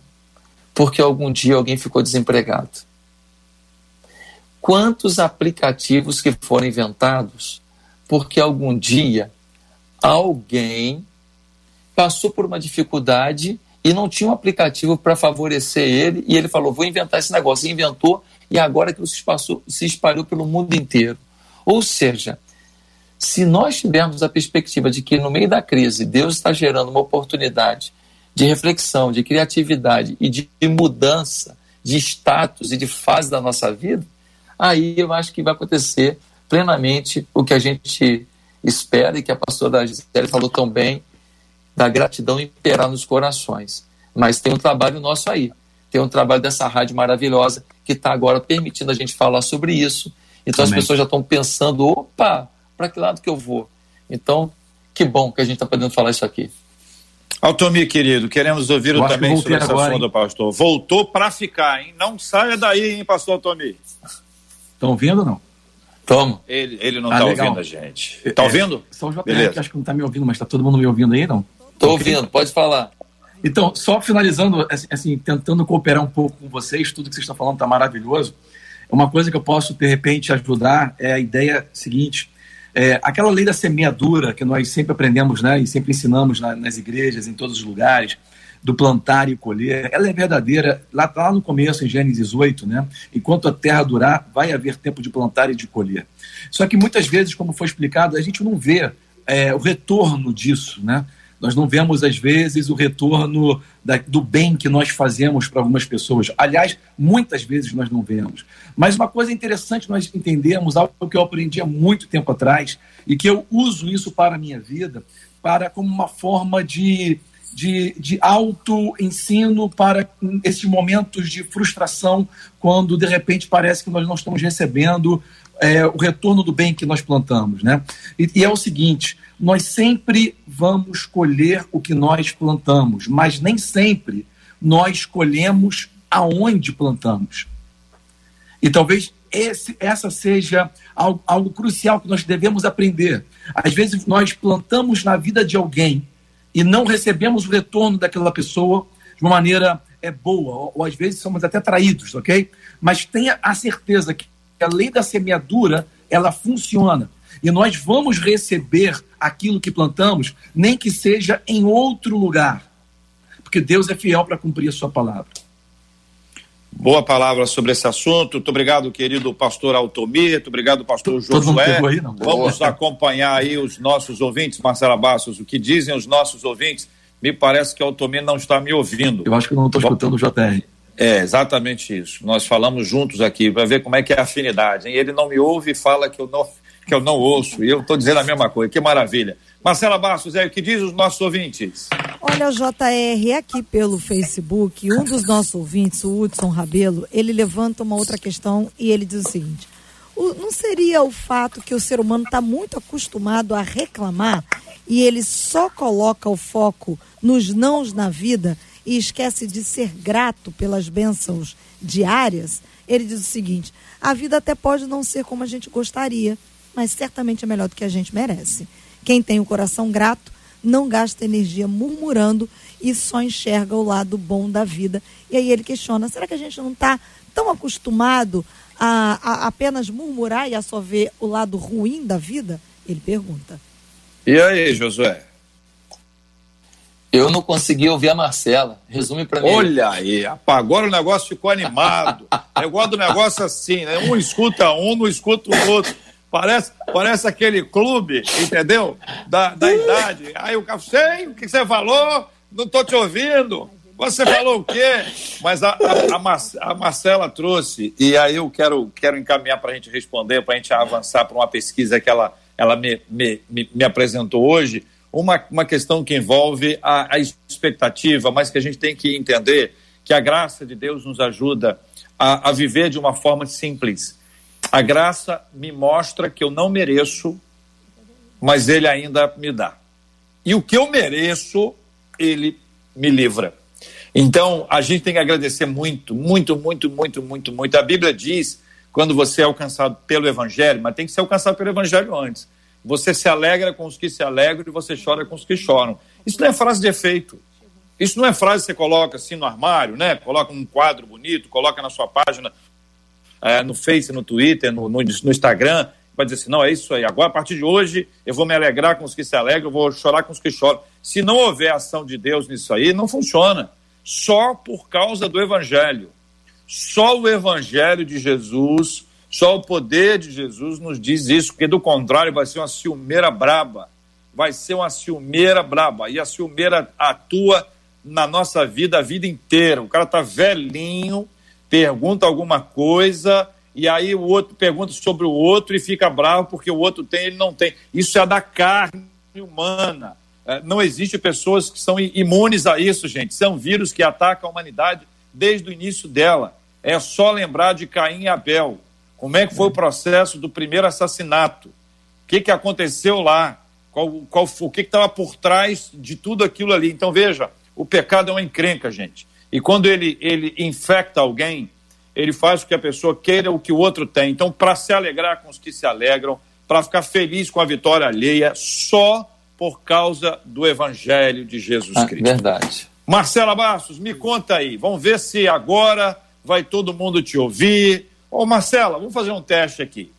porque algum dia alguém ficou desempregado? Quantos aplicativos que foram inventados porque algum dia alguém passou por uma dificuldade e não tinha um aplicativo para favorecer ele, e ele falou: vou inventar esse negócio. E inventou, e agora aquilo se, espaçou, se espalhou pelo mundo inteiro. Ou seja, se nós tivermos a perspectiva de que no meio da crise Deus está gerando uma oportunidade de reflexão, de criatividade e de mudança de status e de fase da nossa vida, aí eu acho que vai acontecer plenamente o que a gente espera e que a pastora Gisele falou tão bem, da gratidão imperar nos corações. Mas tem um trabalho nosso aí. Tem um trabalho dessa rádio maravilhosa que está agora permitindo a gente falar sobre isso. Então Amém. as pessoas já estão pensando: opa, para que lado que eu vou? Então, que bom que a gente está podendo falar isso aqui. Altomir, querido, queremos ouvir o também sobre essa agora, do pastor. Voltou para ficar, hein? Não saia daí, hein, pastor Altomir. Estão ouvindo ou não? Toma. Ele, ele não está ouvindo a gente. Está é, ouvindo? Só o JR que acho que não está me ouvindo, mas está todo mundo me ouvindo aí, não? Estou ouvindo, pode falar. Então, só finalizando, assim, assim, tentando cooperar um pouco com vocês, tudo que vocês estão falando está maravilhoso. Uma coisa que eu posso, de repente, ajudar é a ideia seguinte: é, aquela lei da semeadura que nós sempre aprendemos né, e sempre ensinamos na, nas igrejas, em todos os lugares, do plantar e colher, ela é verdadeira. Lá, lá no começo, em Gênesis 8, né? Enquanto a terra durar, vai haver tempo de plantar e de colher. Só que muitas vezes, como foi explicado, a gente não vê é, o retorno disso, né? Nós não vemos, às vezes, o retorno da, do bem que nós fazemos para algumas pessoas. Aliás, muitas vezes nós não vemos. Mas uma coisa interessante nós entendemos, algo que eu aprendi há muito tempo atrás, e que eu uso isso para a minha vida, para como uma forma de, de, de auto-ensino para esses momentos de frustração, quando de repente parece que nós não estamos recebendo é, o retorno do bem que nós plantamos. Né? E, e é o seguinte: nós sempre vamos colher o que nós plantamos, mas nem sempre nós colhemos aonde plantamos. E talvez esse, essa seja algo, algo, crucial que nós devemos aprender. Às vezes nós plantamos na vida de alguém e não recebemos o retorno daquela pessoa de uma maneira é, boa, ou, ou às vezes somos até traídos, ok? Mas tenha a certeza que a lei da semeadura ela funciona e nós vamos receber aquilo que plantamos, nem que seja em outro lugar, porque Deus é fiel para cumprir a sua palavra. Boa palavra sobre esse assunto. Muito obrigado, querido pastor Altomir. Muito obrigado, pastor Josué. Aí, Vamos acompanhar aí os nossos ouvintes, Marcela Bastos. O que dizem os nossos ouvintes? Me parece que o Altomir não está me ouvindo. Eu acho que eu não estou escutando o JR. É, exatamente isso. Nós falamos juntos aqui para ver como é que é a afinidade. Hein? Ele não me ouve e fala que eu não, que eu não ouço. E eu estou dizendo a mesma coisa. Que maravilha. Marcela Bastos, é o que diz os nossos ouvintes? Olha, JR, aqui pelo Facebook, um dos nossos ouvintes, o Hudson Rabelo, ele levanta uma outra questão e ele diz o seguinte: o, não seria o fato que o ser humano está muito acostumado a reclamar e ele só coloca o foco nos nãos na vida e esquece de ser grato pelas bênçãos diárias? Ele diz o seguinte: a vida até pode não ser como a gente gostaria, mas certamente é melhor do que a gente merece. Quem tem o coração grato não gasta energia murmurando e só enxerga o lado bom da vida. E aí ele questiona: será que a gente não está tão acostumado a, a, apenas murmurar e a só ver o lado ruim da vida? Ele pergunta. E aí, Josué? Eu não consegui ouvir a Marcela. Resume para mim. Olha aí, agora o negócio ficou animado. Negócio do negócio assim, né? Um escuta um, não escuta o outro. Parece, parece aquele clube, entendeu? Da, da idade. Aí o cara, sei o que você falou, não estou te ouvindo. Você falou o quê? Mas a, a, a, Mar, a Marcela trouxe, e aí eu quero, quero encaminhar para a gente responder, para a gente avançar para uma pesquisa que ela, ela me, me, me, me, apresentou hoje, uma, uma questão que envolve a, a expectativa, mas que a gente tem que entender que a graça de Deus nos ajuda a, a viver de uma forma simples a graça me mostra que eu não mereço, mas ele ainda me dá. E o que eu mereço, ele me livra. Então, a gente tem que agradecer muito, muito, muito, muito, muito, muito. A Bíblia diz, quando você é alcançado pelo Evangelho, mas tem que ser alcançado pelo Evangelho antes. Você se alegra com os que se alegram e você chora com os que choram. Isso não é frase de efeito. Isso não é frase que você coloca assim no armário, né? Coloca um quadro bonito, coloca na sua página é, no Face, no Twitter, no, no, no Instagram, vai dizer assim, não, é isso aí, agora a partir de hoje eu vou me alegrar com os que se alegram, eu vou chorar com os que choram. Se não houver ação de Deus nisso aí, não funciona. Só por causa do Evangelho. Só o Evangelho de Jesus, só o poder de Jesus nos diz isso, porque do contrário vai ser uma ciumeira braba. Vai ser uma ciumeira braba. E a ciumeira atua na nossa vida a vida inteira. O cara tá velhinho, pergunta alguma coisa e aí o outro pergunta sobre o outro e fica bravo porque o outro tem, ele não tem. Isso é da carne humana. É, não existe pessoas que são imunes a isso, gente. São vírus que atacam a humanidade desde o início dela. É só lembrar de Caim e Abel. Como é que foi o processo do primeiro assassinato? O que, que aconteceu lá? Qual, qual, o que estava por trás de tudo aquilo ali? Então, veja, o pecado é uma encrenca, gente. E quando ele, ele infecta alguém, ele faz com que a pessoa queira o que o outro tem. Então, para se alegrar com os que se alegram, para ficar feliz com a vitória alheia, só por causa do Evangelho de Jesus ah, Cristo. Verdade. Marcela Bastos, me conta aí. Vamos ver se agora vai todo mundo te ouvir. Ô, Marcela, vamos fazer um teste aqui.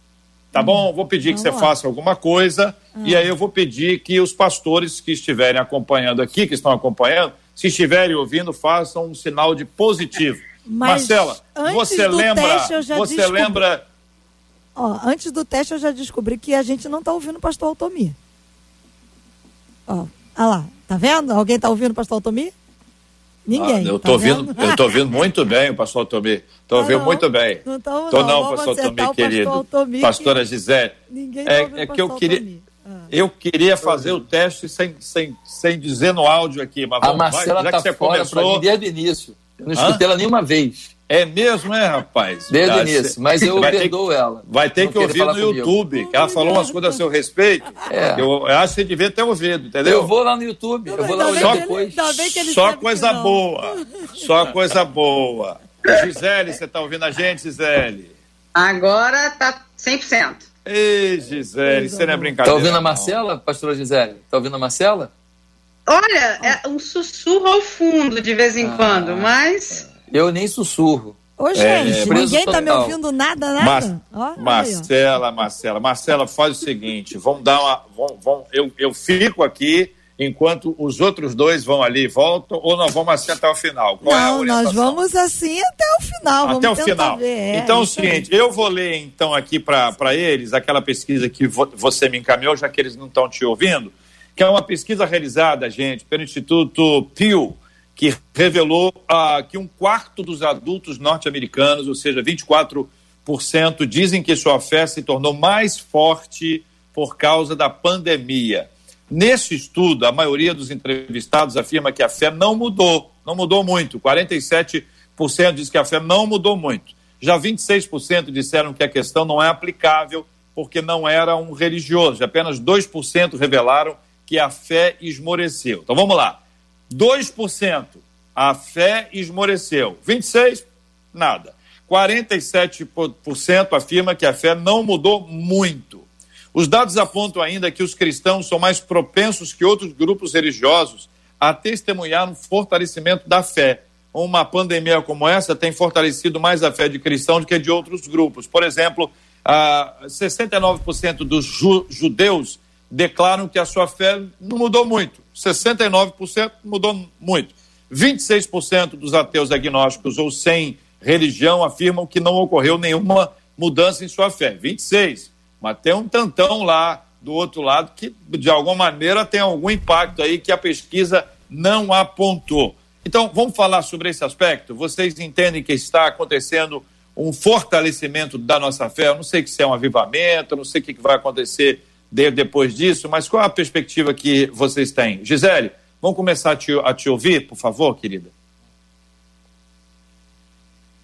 Tá hum, bom? Vou pedir que você lá. faça alguma coisa. E aí eu vou pedir que os pastores que estiverem acompanhando aqui, que estão acompanhando, Se estiverem ouvindo, façam um sinal de positivo. Mas Marcela, você lembra? Teste, você descobri... lembra? Ó, antes do teste eu já descobri que a gente não está ouvindo o pastor Altomir. Ó, ah lá, tá vendo? Alguém está ouvindo o pastor Altomir? Ninguém. Ah, eu tô tá ouvindo, vendo? eu tô ouvindo muito bem o pastor Altomir. Tô ah, ouvindo não, muito bem. Não tô, tô não, não pastor Altomir, querido. Pastor Altomir, Pastora Gisele. Ninguém é, é que eu queria. Altomir. Eu queria fazer o teste sem, sem, sem dizer no áudio aqui, mas vamos, a Marcela vai, já tá que você fora começou... desde o início. Eu não escutei Hã? ela nenhuma vez. É mesmo, é, rapaz? Desde o início, mas eu perdoo ter, ela. Vai ter que ouvir no comigo. YouTube, que ela falou umas coisas a seu respeito. É. Eu, eu, acho que você devia ter ouvido, entendeu? Eu vou lá no YouTube, eu vou lá olhar depois. Só coisa boa, só coisa boa. Gisele, você está ouvindo a gente, Gisele? Agora tá 100%. Ei, Gisele, você não é brincadeira. Tá ouvindo a Marcela, pastora Gisele? Tá ouvindo a Marcela? Olha, é um sussurro ao fundo de vez em ah, quando, mas. Eu nem sussurro. Ô, gente, é, ninguém tá me ouvindo nada, nada. Mar Marcela, Marcela, Marcela, faz o seguinte: vamos dar uma. Vamos, vamos, eu, eu fico aqui enquanto os outros dois vão ali e voltam, ou nós vamos assim até o final? Qual Não, é nós vamos assim até o final. Até o final. Ver, é, então é o seguinte, eu vou ler então aqui para eles aquela pesquisa que vo você me encaminhou, já que eles não estão te ouvindo, que é uma pesquisa realizada, gente, pelo Instituto Pew, que revelou ah, que um quarto dos adultos norte-americanos, ou seja, 24%, dizem que sua fé se tornou mais forte por causa da pandemia. Nesse estudo, a maioria dos entrevistados afirma que a fé não mudou, não mudou muito. 47% diz que a fé não mudou muito. Já 26% disseram que a questão não é aplicável porque não era um religioso. Apenas 2% revelaram que a fé esmoreceu. Então vamos lá. 2% a fé esmoreceu. 26% nada. 47% afirma que a fé não mudou muito. Os dados apontam ainda que os cristãos são mais propensos que outros grupos religiosos a testemunhar um fortalecimento da fé. Uma pandemia como essa tem fortalecido mais a fé de cristãos do que de outros grupos. Por exemplo, 69% dos judeus declaram que a sua fé não mudou muito. 69% mudou muito. 26% dos ateus agnósticos ou sem religião afirmam que não ocorreu nenhuma mudança em sua fé. 26%. Mas tem um tantão lá do outro lado que, de alguma maneira, tem algum impacto aí que a pesquisa não apontou. Então, vamos falar sobre esse aspecto? Vocês entendem que está acontecendo um fortalecimento da nossa fé? Eu não sei se é um avivamento, não sei o que vai acontecer depois disso, mas qual a perspectiva que vocês têm? Gisele, vamos começar a te, a te ouvir, por favor, querida?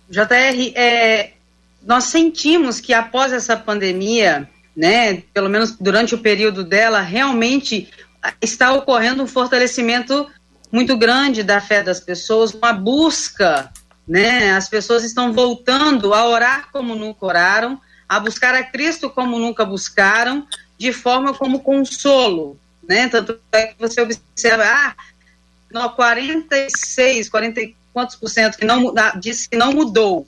JR, é, nós sentimos que após essa pandemia, né, pelo menos durante o período dela, realmente está ocorrendo um fortalecimento muito grande da fé das pessoas, uma busca, né? As pessoas estão voltando a orar como nunca oraram, a buscar a Cristo como nunca buscaram, de forma como consolo, né? Tanto é que você observa, ah, não, 46, 40 e quantos por cento que não disse que não mudou,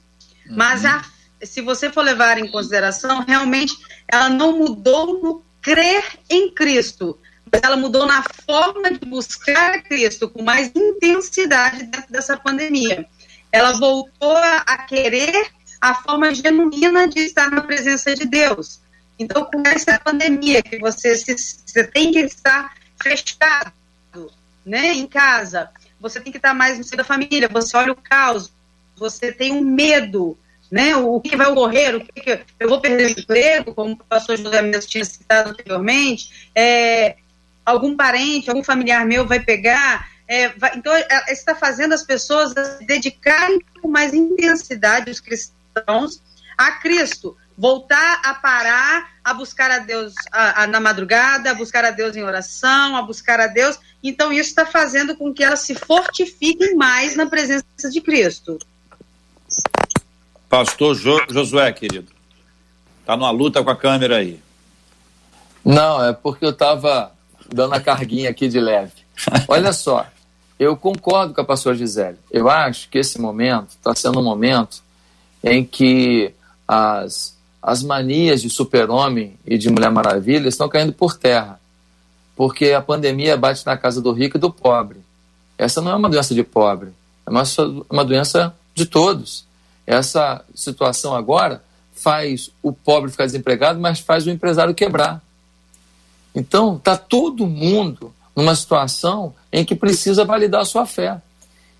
uhum. mas a se você for levar em consideração, realmente ela não mudou no crer em Cristo, ela mudou na forma de buscar Cristo com mais intensidade dentro dessa pandemia. Ela voltou a, querer a forma genuína de estar na presença de Deus. Então, com essa pandemia que você, se, você tem que estar fechado, né, em casa, você tem que estar mais no seio da família, você olha o caos, você tem um medo, né? O que vai ocorrer, o que, que eu vou perder o emprego, como o pastor José mesmo tinha citado anteriormente, é, algum parente, algum familiar meu vai pegar. É, vai, então, é, está fazendo as pessoas se dedicarem com mais intensidade, os cristãos, a Cristo. Voltar a parar, a buscar a Deus a, a, na madrugada, a buscar a Deus em oração, a buscar a Deus. Então, isso está fazendo com que elas se fortifiquem mais na presença de Cristo. Pastor jo Josué, querido. Tá numa luta com a câmera aí. Não, é porque eu estava dando a carguinha aqui de leve. Olha só, eu concordo com a pastora Gisele. Eu acho que esse momento está sendo um momento em que as, as manias de super-homem e de Mulher Maravilha estão caindo por terra. Porque a pandemia bate na casa do rico e do pobre. Essa não é uma doença de pobre, é uma, uma doença de todos. Essa situação agora faz o pobre ficar desempregado, mas faz o empresário quebrar. Então, está todo mundo numa situação em que precisa validar a sua fé.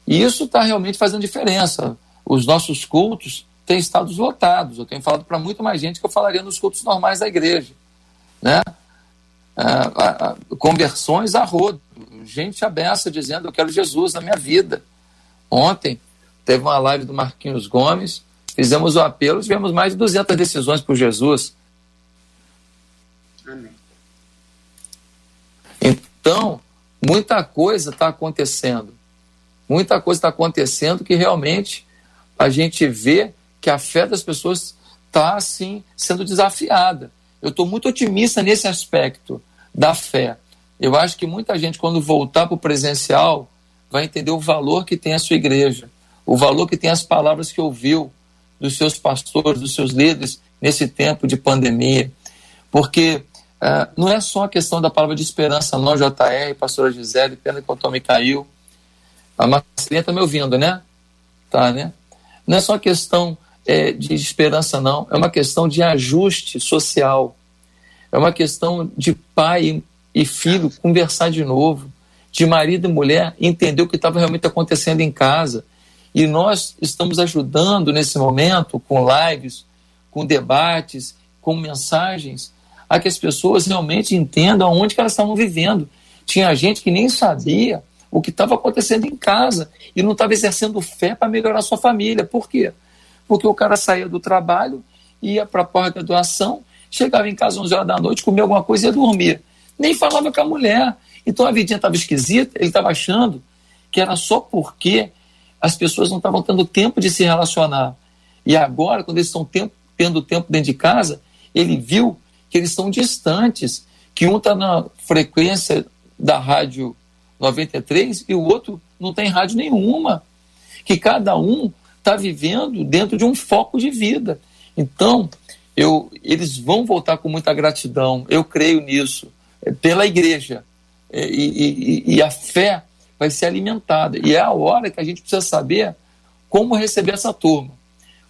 E isso está realmente fazendo diferença. Os nossos cultos têm estado lotados. Eu tenho falado para muito mais gente que eu falaria nos cultos normais da igreja. Né? Ah, conversões a rodo. Gente aberta dizendo: Eu quero Jesus na minha vida. Ontem teve uma live do Marquinhos Gomes, fizemos o apelo, tivemos mais de 200 decisões por Jesus. Amém. Então, muita coisa está acontecendo. Muita coisa está acontecendo que realmente a gente vê que a fé das pessoas está, assim, sendo desafiada. Eu estou muito otimista nesse aspecto da fé. Eu acho que muita gente, quando voltar para o presencial, vai entender o valor que tem a sua igreja, o valor que tem as palavras que ouviu dos seus pastores, dos seus líderes nesse tempo de pandemia. Porque uh, não é só a questão da palavra de esperança, não, JR, pastora Gisele, pena que o Tommy caiu. A Marcelinha está me ouvindo, né? Tá, né? Não é só questão é, de esperança, não. É uma questão de ajuste social. É uma questão de pai e filho conversar de novo, de marido e mulher entender o que estava realmente acontecendo em casa. E nós estamos ajudando nesse momento, com lives, com debates, com mensagens, a que as pessoas realmente entendam onde elas estavam vivendo. Tinha gente que nem sabia o que estava acontecendo em casa e não estava exercendo fé para melhorar sua família. Por quê? Porque o cara saía do trabalho, ia para a pós-graduação, chegava em casa às 11 horas da noite, comia alguma coisa e ia dormir. Nem falava com a mulher. Então a vidinha estava esquisita, ele estava achando que era só porque as pessoas não estavam tendo tempo de se relacionar. E agora, quando eles estão tendo tempo dentro de casa, ele viu que eles estão distantes, que um está na frequência da rádio 93 e o outro não tem rádio nenhuma. Que cada um está vivendo dentro de um foco de vida. Então, eu, eles vão voltar com muita gratidão, eu creio nisso, é, pela igreja. É, e, e, e, a fé vai ser alimentada. E é a hora que a gente precisa saber como receber essa turma.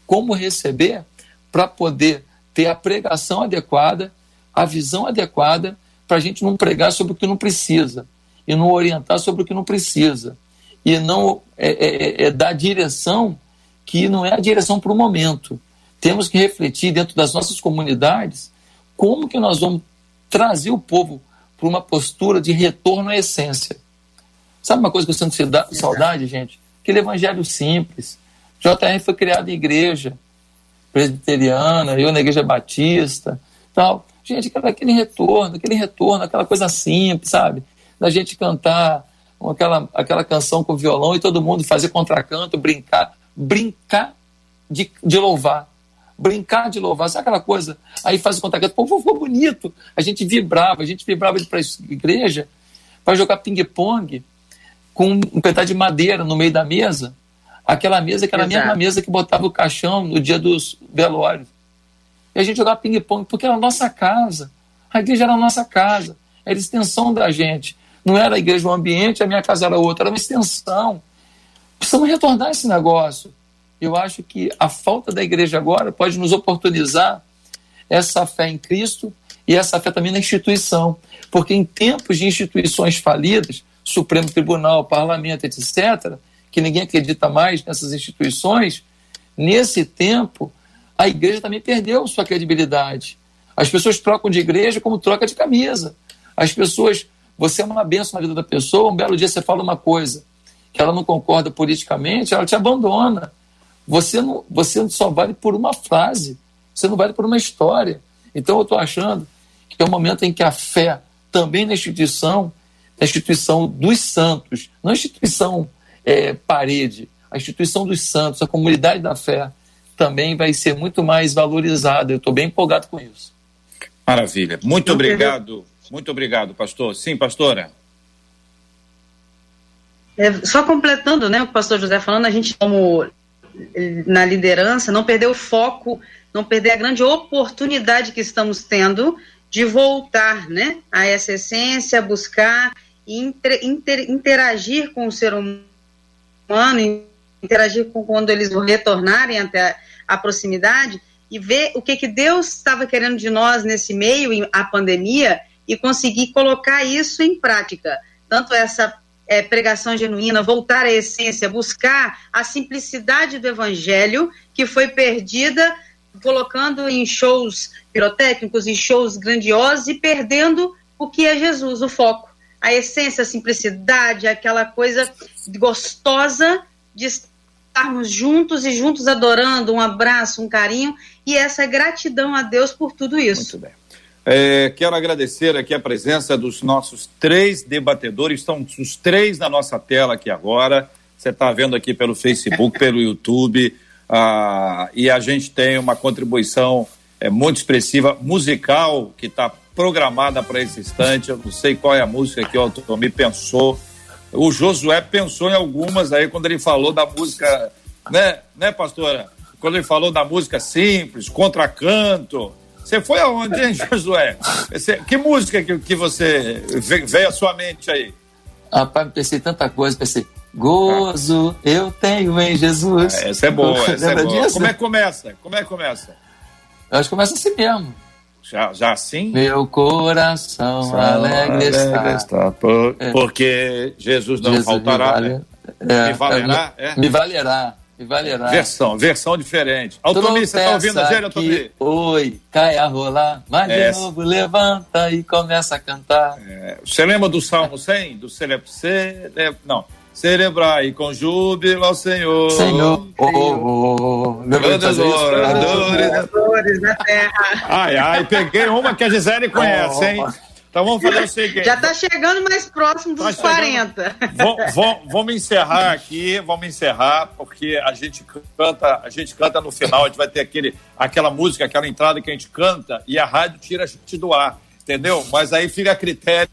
Como receber para poder ter a pregação adequada, a visão adequada, para a gente não pregar sobre o que não precisa e não orientar sobre o que não precisa. E não é, é, é, é dar direção que não é a direção para o momento. Temos que refletir dentro das nossas comunidades como que nós vamos trazer o povo para uma postura de retorno à essência. Sabe uma coisa que eu sinto saudade, gente? Aquele evangelho simples. JR foi criado em igreja presbiteriana, eu na igreja batista, tal. Gente, aquele retorno, aquele retorno, aquela coisa simples, sabe? da gente cantar aquela, aquela canção com violão e todo mundo fazer contracanto, brincar, brincar de, de louvar. Brincar de louvar, sabe aquela coisa? Aí faz o contracanto, pô, ficou bonito. A gente vibrava, a gente vibrava para a igreja para jogar ping-pong com um pedaço de madeira no meio da mesa. Aquela mesa que era Exato. a mesma mesa que botava o caixão no dia dos velórios. E a gente jogava ping-pong porque era a nossa casa. A igreja era a nossa casa. Era extensão da gente. Não era a igreja um ambiente, a minha casa era outra, era uma extensão. Precisamos retornar esse negócio. Eu acho que a falta da igreja agora pode nos oportunizar essa fé em Cristo e essa fé também na instituição. Porque em tempos de instituições falidas, Supremo Tribunal, Parlamento, etc., que ninguém acredita mais nessas instituições, nesse tempo, a igreja também perdeu sua credibilidade. As pessoas trocam de igreja como troca de camisa. As pessoas você é uma benção na vida da pessoa, um belo dia você fala uma coisa que ela não concorda politicamente, ela te abandona. Você, não, você só vale por uma frase, você não vale por uma história. Então eu estou achando que é um momento em que a fé, também na instituição, na instituição dos santos, não instituição é, parede, a instituição dos santos, a comunidade da fé, também vai ser muito mais valorizada. Eu estou bem empolgado com isso. Maravilha. Muito obrigado. Muito obrigado, pastor. Sim, pastora. É, só completando, né, o pastor José falando, a gente como na liderança não perder o foco, não perder a grande oportunidade que estamos tendo de voltar, né, a essa essência, buscar e inter, inter, interagir com o ser humano, interagir com quando eles retornarem até a, a proximidade e ver o que, que Deus estava querendo de nós nesse meio, a pandemia, e conseguir colocar isso em prática. Tanto essa é, pregação genuína, voltar à essência, buscar a simplicidade do evangelho que foi perdida colocando em shows pirotécnicos, em shows grandiosos e perdendo o que é Jesus, o foco. A essência, a simplicidade, aquela coisa gostosa de estarmos juntos e juntos adorando, um abraço, um carinho e essa gratidão a Deus por tudo isso. Muito bem. É, quero agradecer aqui a presença dos nossos três debatedores, estão os três na nossa tela aqui agora. Você está vendo aqui pelo Facebook, pelo YouTube, ah, e a gente tem uma contribuição é, muito expressiva, musical, que está programada para esse instante. Eu não sei qual é a música que o Automi pensou. O Josué pensou em algumas aí quando ele falou da música, né, né, pastora? Quando ele falou da música simples, contracanto. Você foi aonde, hein, Josué? que música que, que você veio à sua mente aí? Rapaz, pensei tanta coisa, pensei, gozo eu tenho em Jesus. Ah, essa é boa, <laughs> essa é boa. Como é que começa? Como é que começa? Eu acho que começa assim mesmo. Já, já assim? Meu coração São alegre, está. está por, é. Porque Jesus não Jesus faltará. Me, vale, né? é, me valerá? É. Me valerá. E valerá. Versão, versão diferente. Altomir, você está ouvindo a gente, Altomir? Oi, cai a rolar, mas é. de novo levanta e começa a cantar. É. Você lembra do Salmo 100? Do. Cere... Não. Celebrar e com júbilo ao Senhor. Senhor, oh, oh, oh. Grandes oradores da terra. Ai, ai, peguei uma que a Gisele conhece, hein? Então vamos fazer o seguinte. Já está chegando mais próximo dos tá 40. Vamos, vamos encerrar aqui, vamos encerrar, porque a gente canta, a gente canta no final, a gente vai ter aquele, aquela música, aquela entrada que a gente canta e a rádio tira a gente do ar, entendeu? Mas aí fica a critério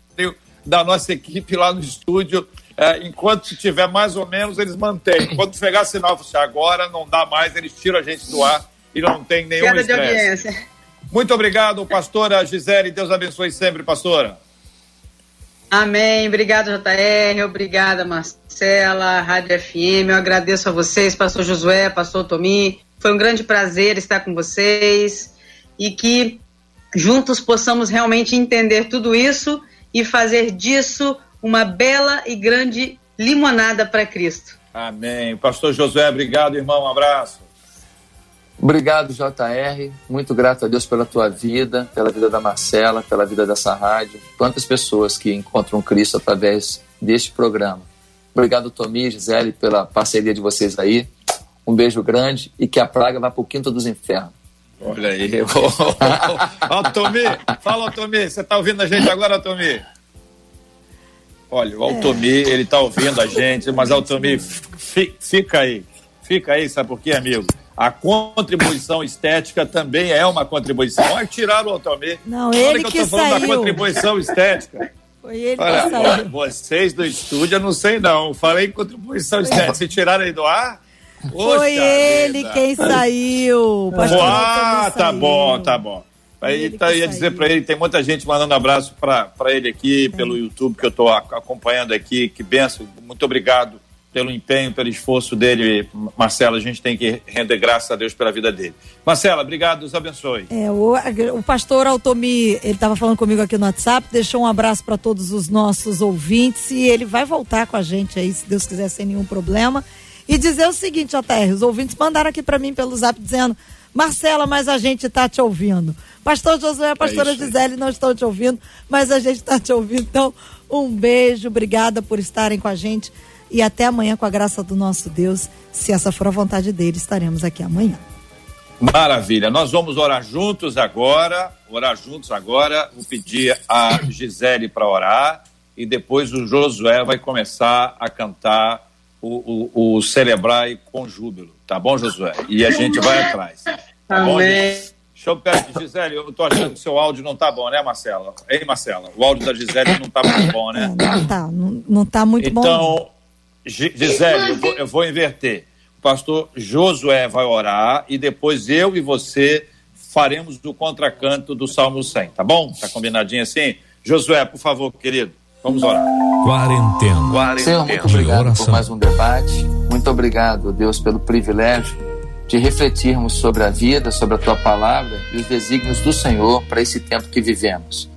da nossa equipe lá no estúdio. É, enquanto tiver mais ou menos, eles mantêm. Quando pegar sinal, você agora não dá mais, eles tiram a gente do ar e não tem nenhum Queda de audiência. Muito obrigado, pastora Gisele. Deus abençoe sempre, pastora. Amém. Obrigado, JR. Obrigada, Marcela, Rádio FM. Eu agradeço a vocês, pastor Josué, pastor Tomi. Foi um grande prazer estar com vocês e que juntos possamos realmente entender tudo isso e fazer disso uma bela e grande limonada para Cristo. Amém. Pastor Josué, obrigado, irmão. Um abraço. Obrigado, JR. Muito grato a Deus pela tua vida, pela vida da Marcela, pela vida dessa rádio. Quantas pessoas que encontram Cristo através deste programa. Obrigado, Tomi e Gisele, pela parceria de vocês aí. Um beijo grande e que a praga vá para o quinto dos infernos. Olha aí. <laughs> Ó, Tomi, fala, Tomi. Você está ouvindo a gente agora, Tomi? Olha, o Altomi, ele está ouvindo a gente, mas Altomi, fica aí. Fica aí, sabe por quê, amigo? a contribuição estética também é uma contribuição. Olha, tiraram o Altomir. Não, ele que, que eu tô falando da contribuição estética. Foi ele Olha, que saiu. Vocês do estúdio, eu não sei não. Falei contribuição estética. Se tiraram aí do ar? Foi ele vida. quem saiu. Ah, tá saiu. bom, tá bom. Aí tá, ia dizer para ele, tem muita gente mandando abraço para ele aqui é. pelo YouTube que eu estou acompanhando aqui. Que benção, muito obrigado pelo empenho, pelo esforço dele, Marcela, a gente tem que render graças a Deus pela vida dele. Marcela, obrigado, Deus abençoe. É, o, o pastor Altomi, ele estava falando comigo aqui no WhatsApp, deixou um abraço para todos os nossos ouvintes e ele vai voltar com a gente aí, se Deus quiser, sem nenhum problema. E dizer o seguinte, JR, os ouvintes mandaram aqui para mim pelo zap dizendo, Marcela, mas a gente está te ouvindo. Pastor Josué, a pastora é Gisele não estão te ouvindo, mas a gente está te ouvindo. Então, um beijo, obrigada por estarem com a gente e até amanhã, com a graça do nosso Deus, se essa for a vontade dele, estaremos aqui amanhã. Maravilha. Nós vamos orar juntos agora. Orar juntos agora. Vou pedir a Gisele para orar. E depois o Josué vai começar a cantar o, o, o Celebrar com Júbilo. Tá bom, Josué? E a gente vai atrás. Tá Amém. bom, Deixa eu pegar, Gisele, eu tô achando que o seu áudio não tá bom, né, Marcela? Ei, Marcela, o áudio da Gisele não tá muito bom, né? Não tá, não, não tá muito então, bom. Então, Gisele, eu vou, eu vou inverter. O pastor Josué vai orar e depois eu e você faremos o contracanto do Salmo 100, tá bom? Tá combinadinho assim? Josué, por favor, querido, vamos orar. Quarentena. Senhor, muito obrigado por mais um debate. Muito obrigado, Deus, pelo privilégio de refletirmos sobre a vida, sobre a tua palavra e os desígnios do Senhor para esse tempo que vivemos.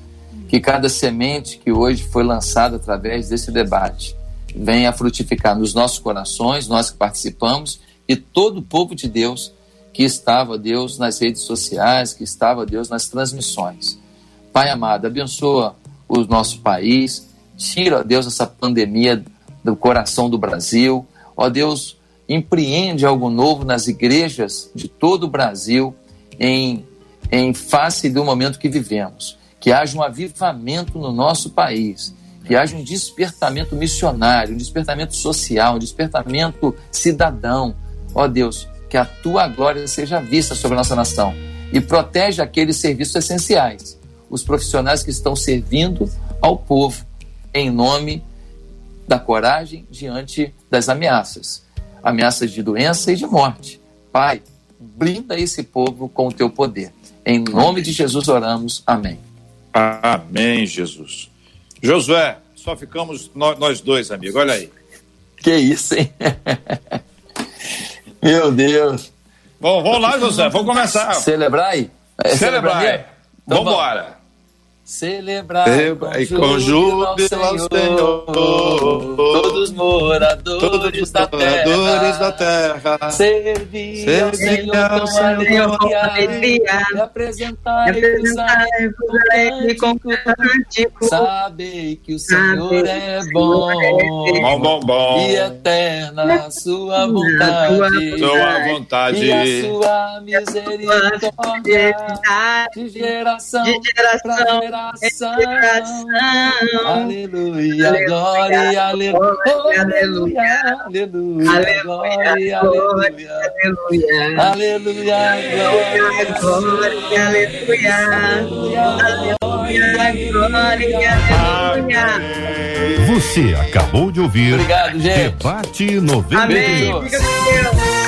Que cada semente que hoje foi lançada através desse debate venha frutificar nos nossos corações, nós que participamos e todo o povo de Deus que estava, Deus, nas redes sociais, que estava, Deus, nas transmissões. Pai amado, abençoa o nosso país, tira, Deus, essa pandemia do coração do Brasil. Ó Deus, empreende algo novo nas igrejas de todo o Brasil em, em face do momento que vivemos. Que haja um avivamento no nosso país, que haja um despertamento missionário, um despertamento social, um despertamento cidadão. Ó Deus, que a tua glória seja vista sobre a nossa nação e protege aqueles serviços essenciais, os profissionais que estão servindo ao povo, em nome da coragem diante das ameaças ameaças de doença e de morte. Pai, blinda esse povo com o teu poder. Em nome de Jesus oramos. Amém. Amém, Jesus. Josué, só ficamos nós dois, amigo. Olha aí. Que isso, hein? <laughs> Meu Deus. Bom, vamos lá, Josué. Vamos começar. Celebrar aí? É Celebrar. Então, vamos embora. Celebrar e com júbilo ao Senhor, Senhor, todos moradores, todos da, moradores terra, da terra, servir, servir ao Senhor com alegria, e apresentar e com cântico, saber que o Senhor é bom, bom, bom, bom, e eterna a sua vontade, sua vontade, e a sua misericórdia, de geração, de geração geração. Aleluia, glória, aleluia, aleluia, aleluia, glória, aleluia, aleluia, glória, glória, aleluia, glória, aleluia. Você acabou de ouvir Obrigado, gente. Debate 93. Amém. Fica com Deus.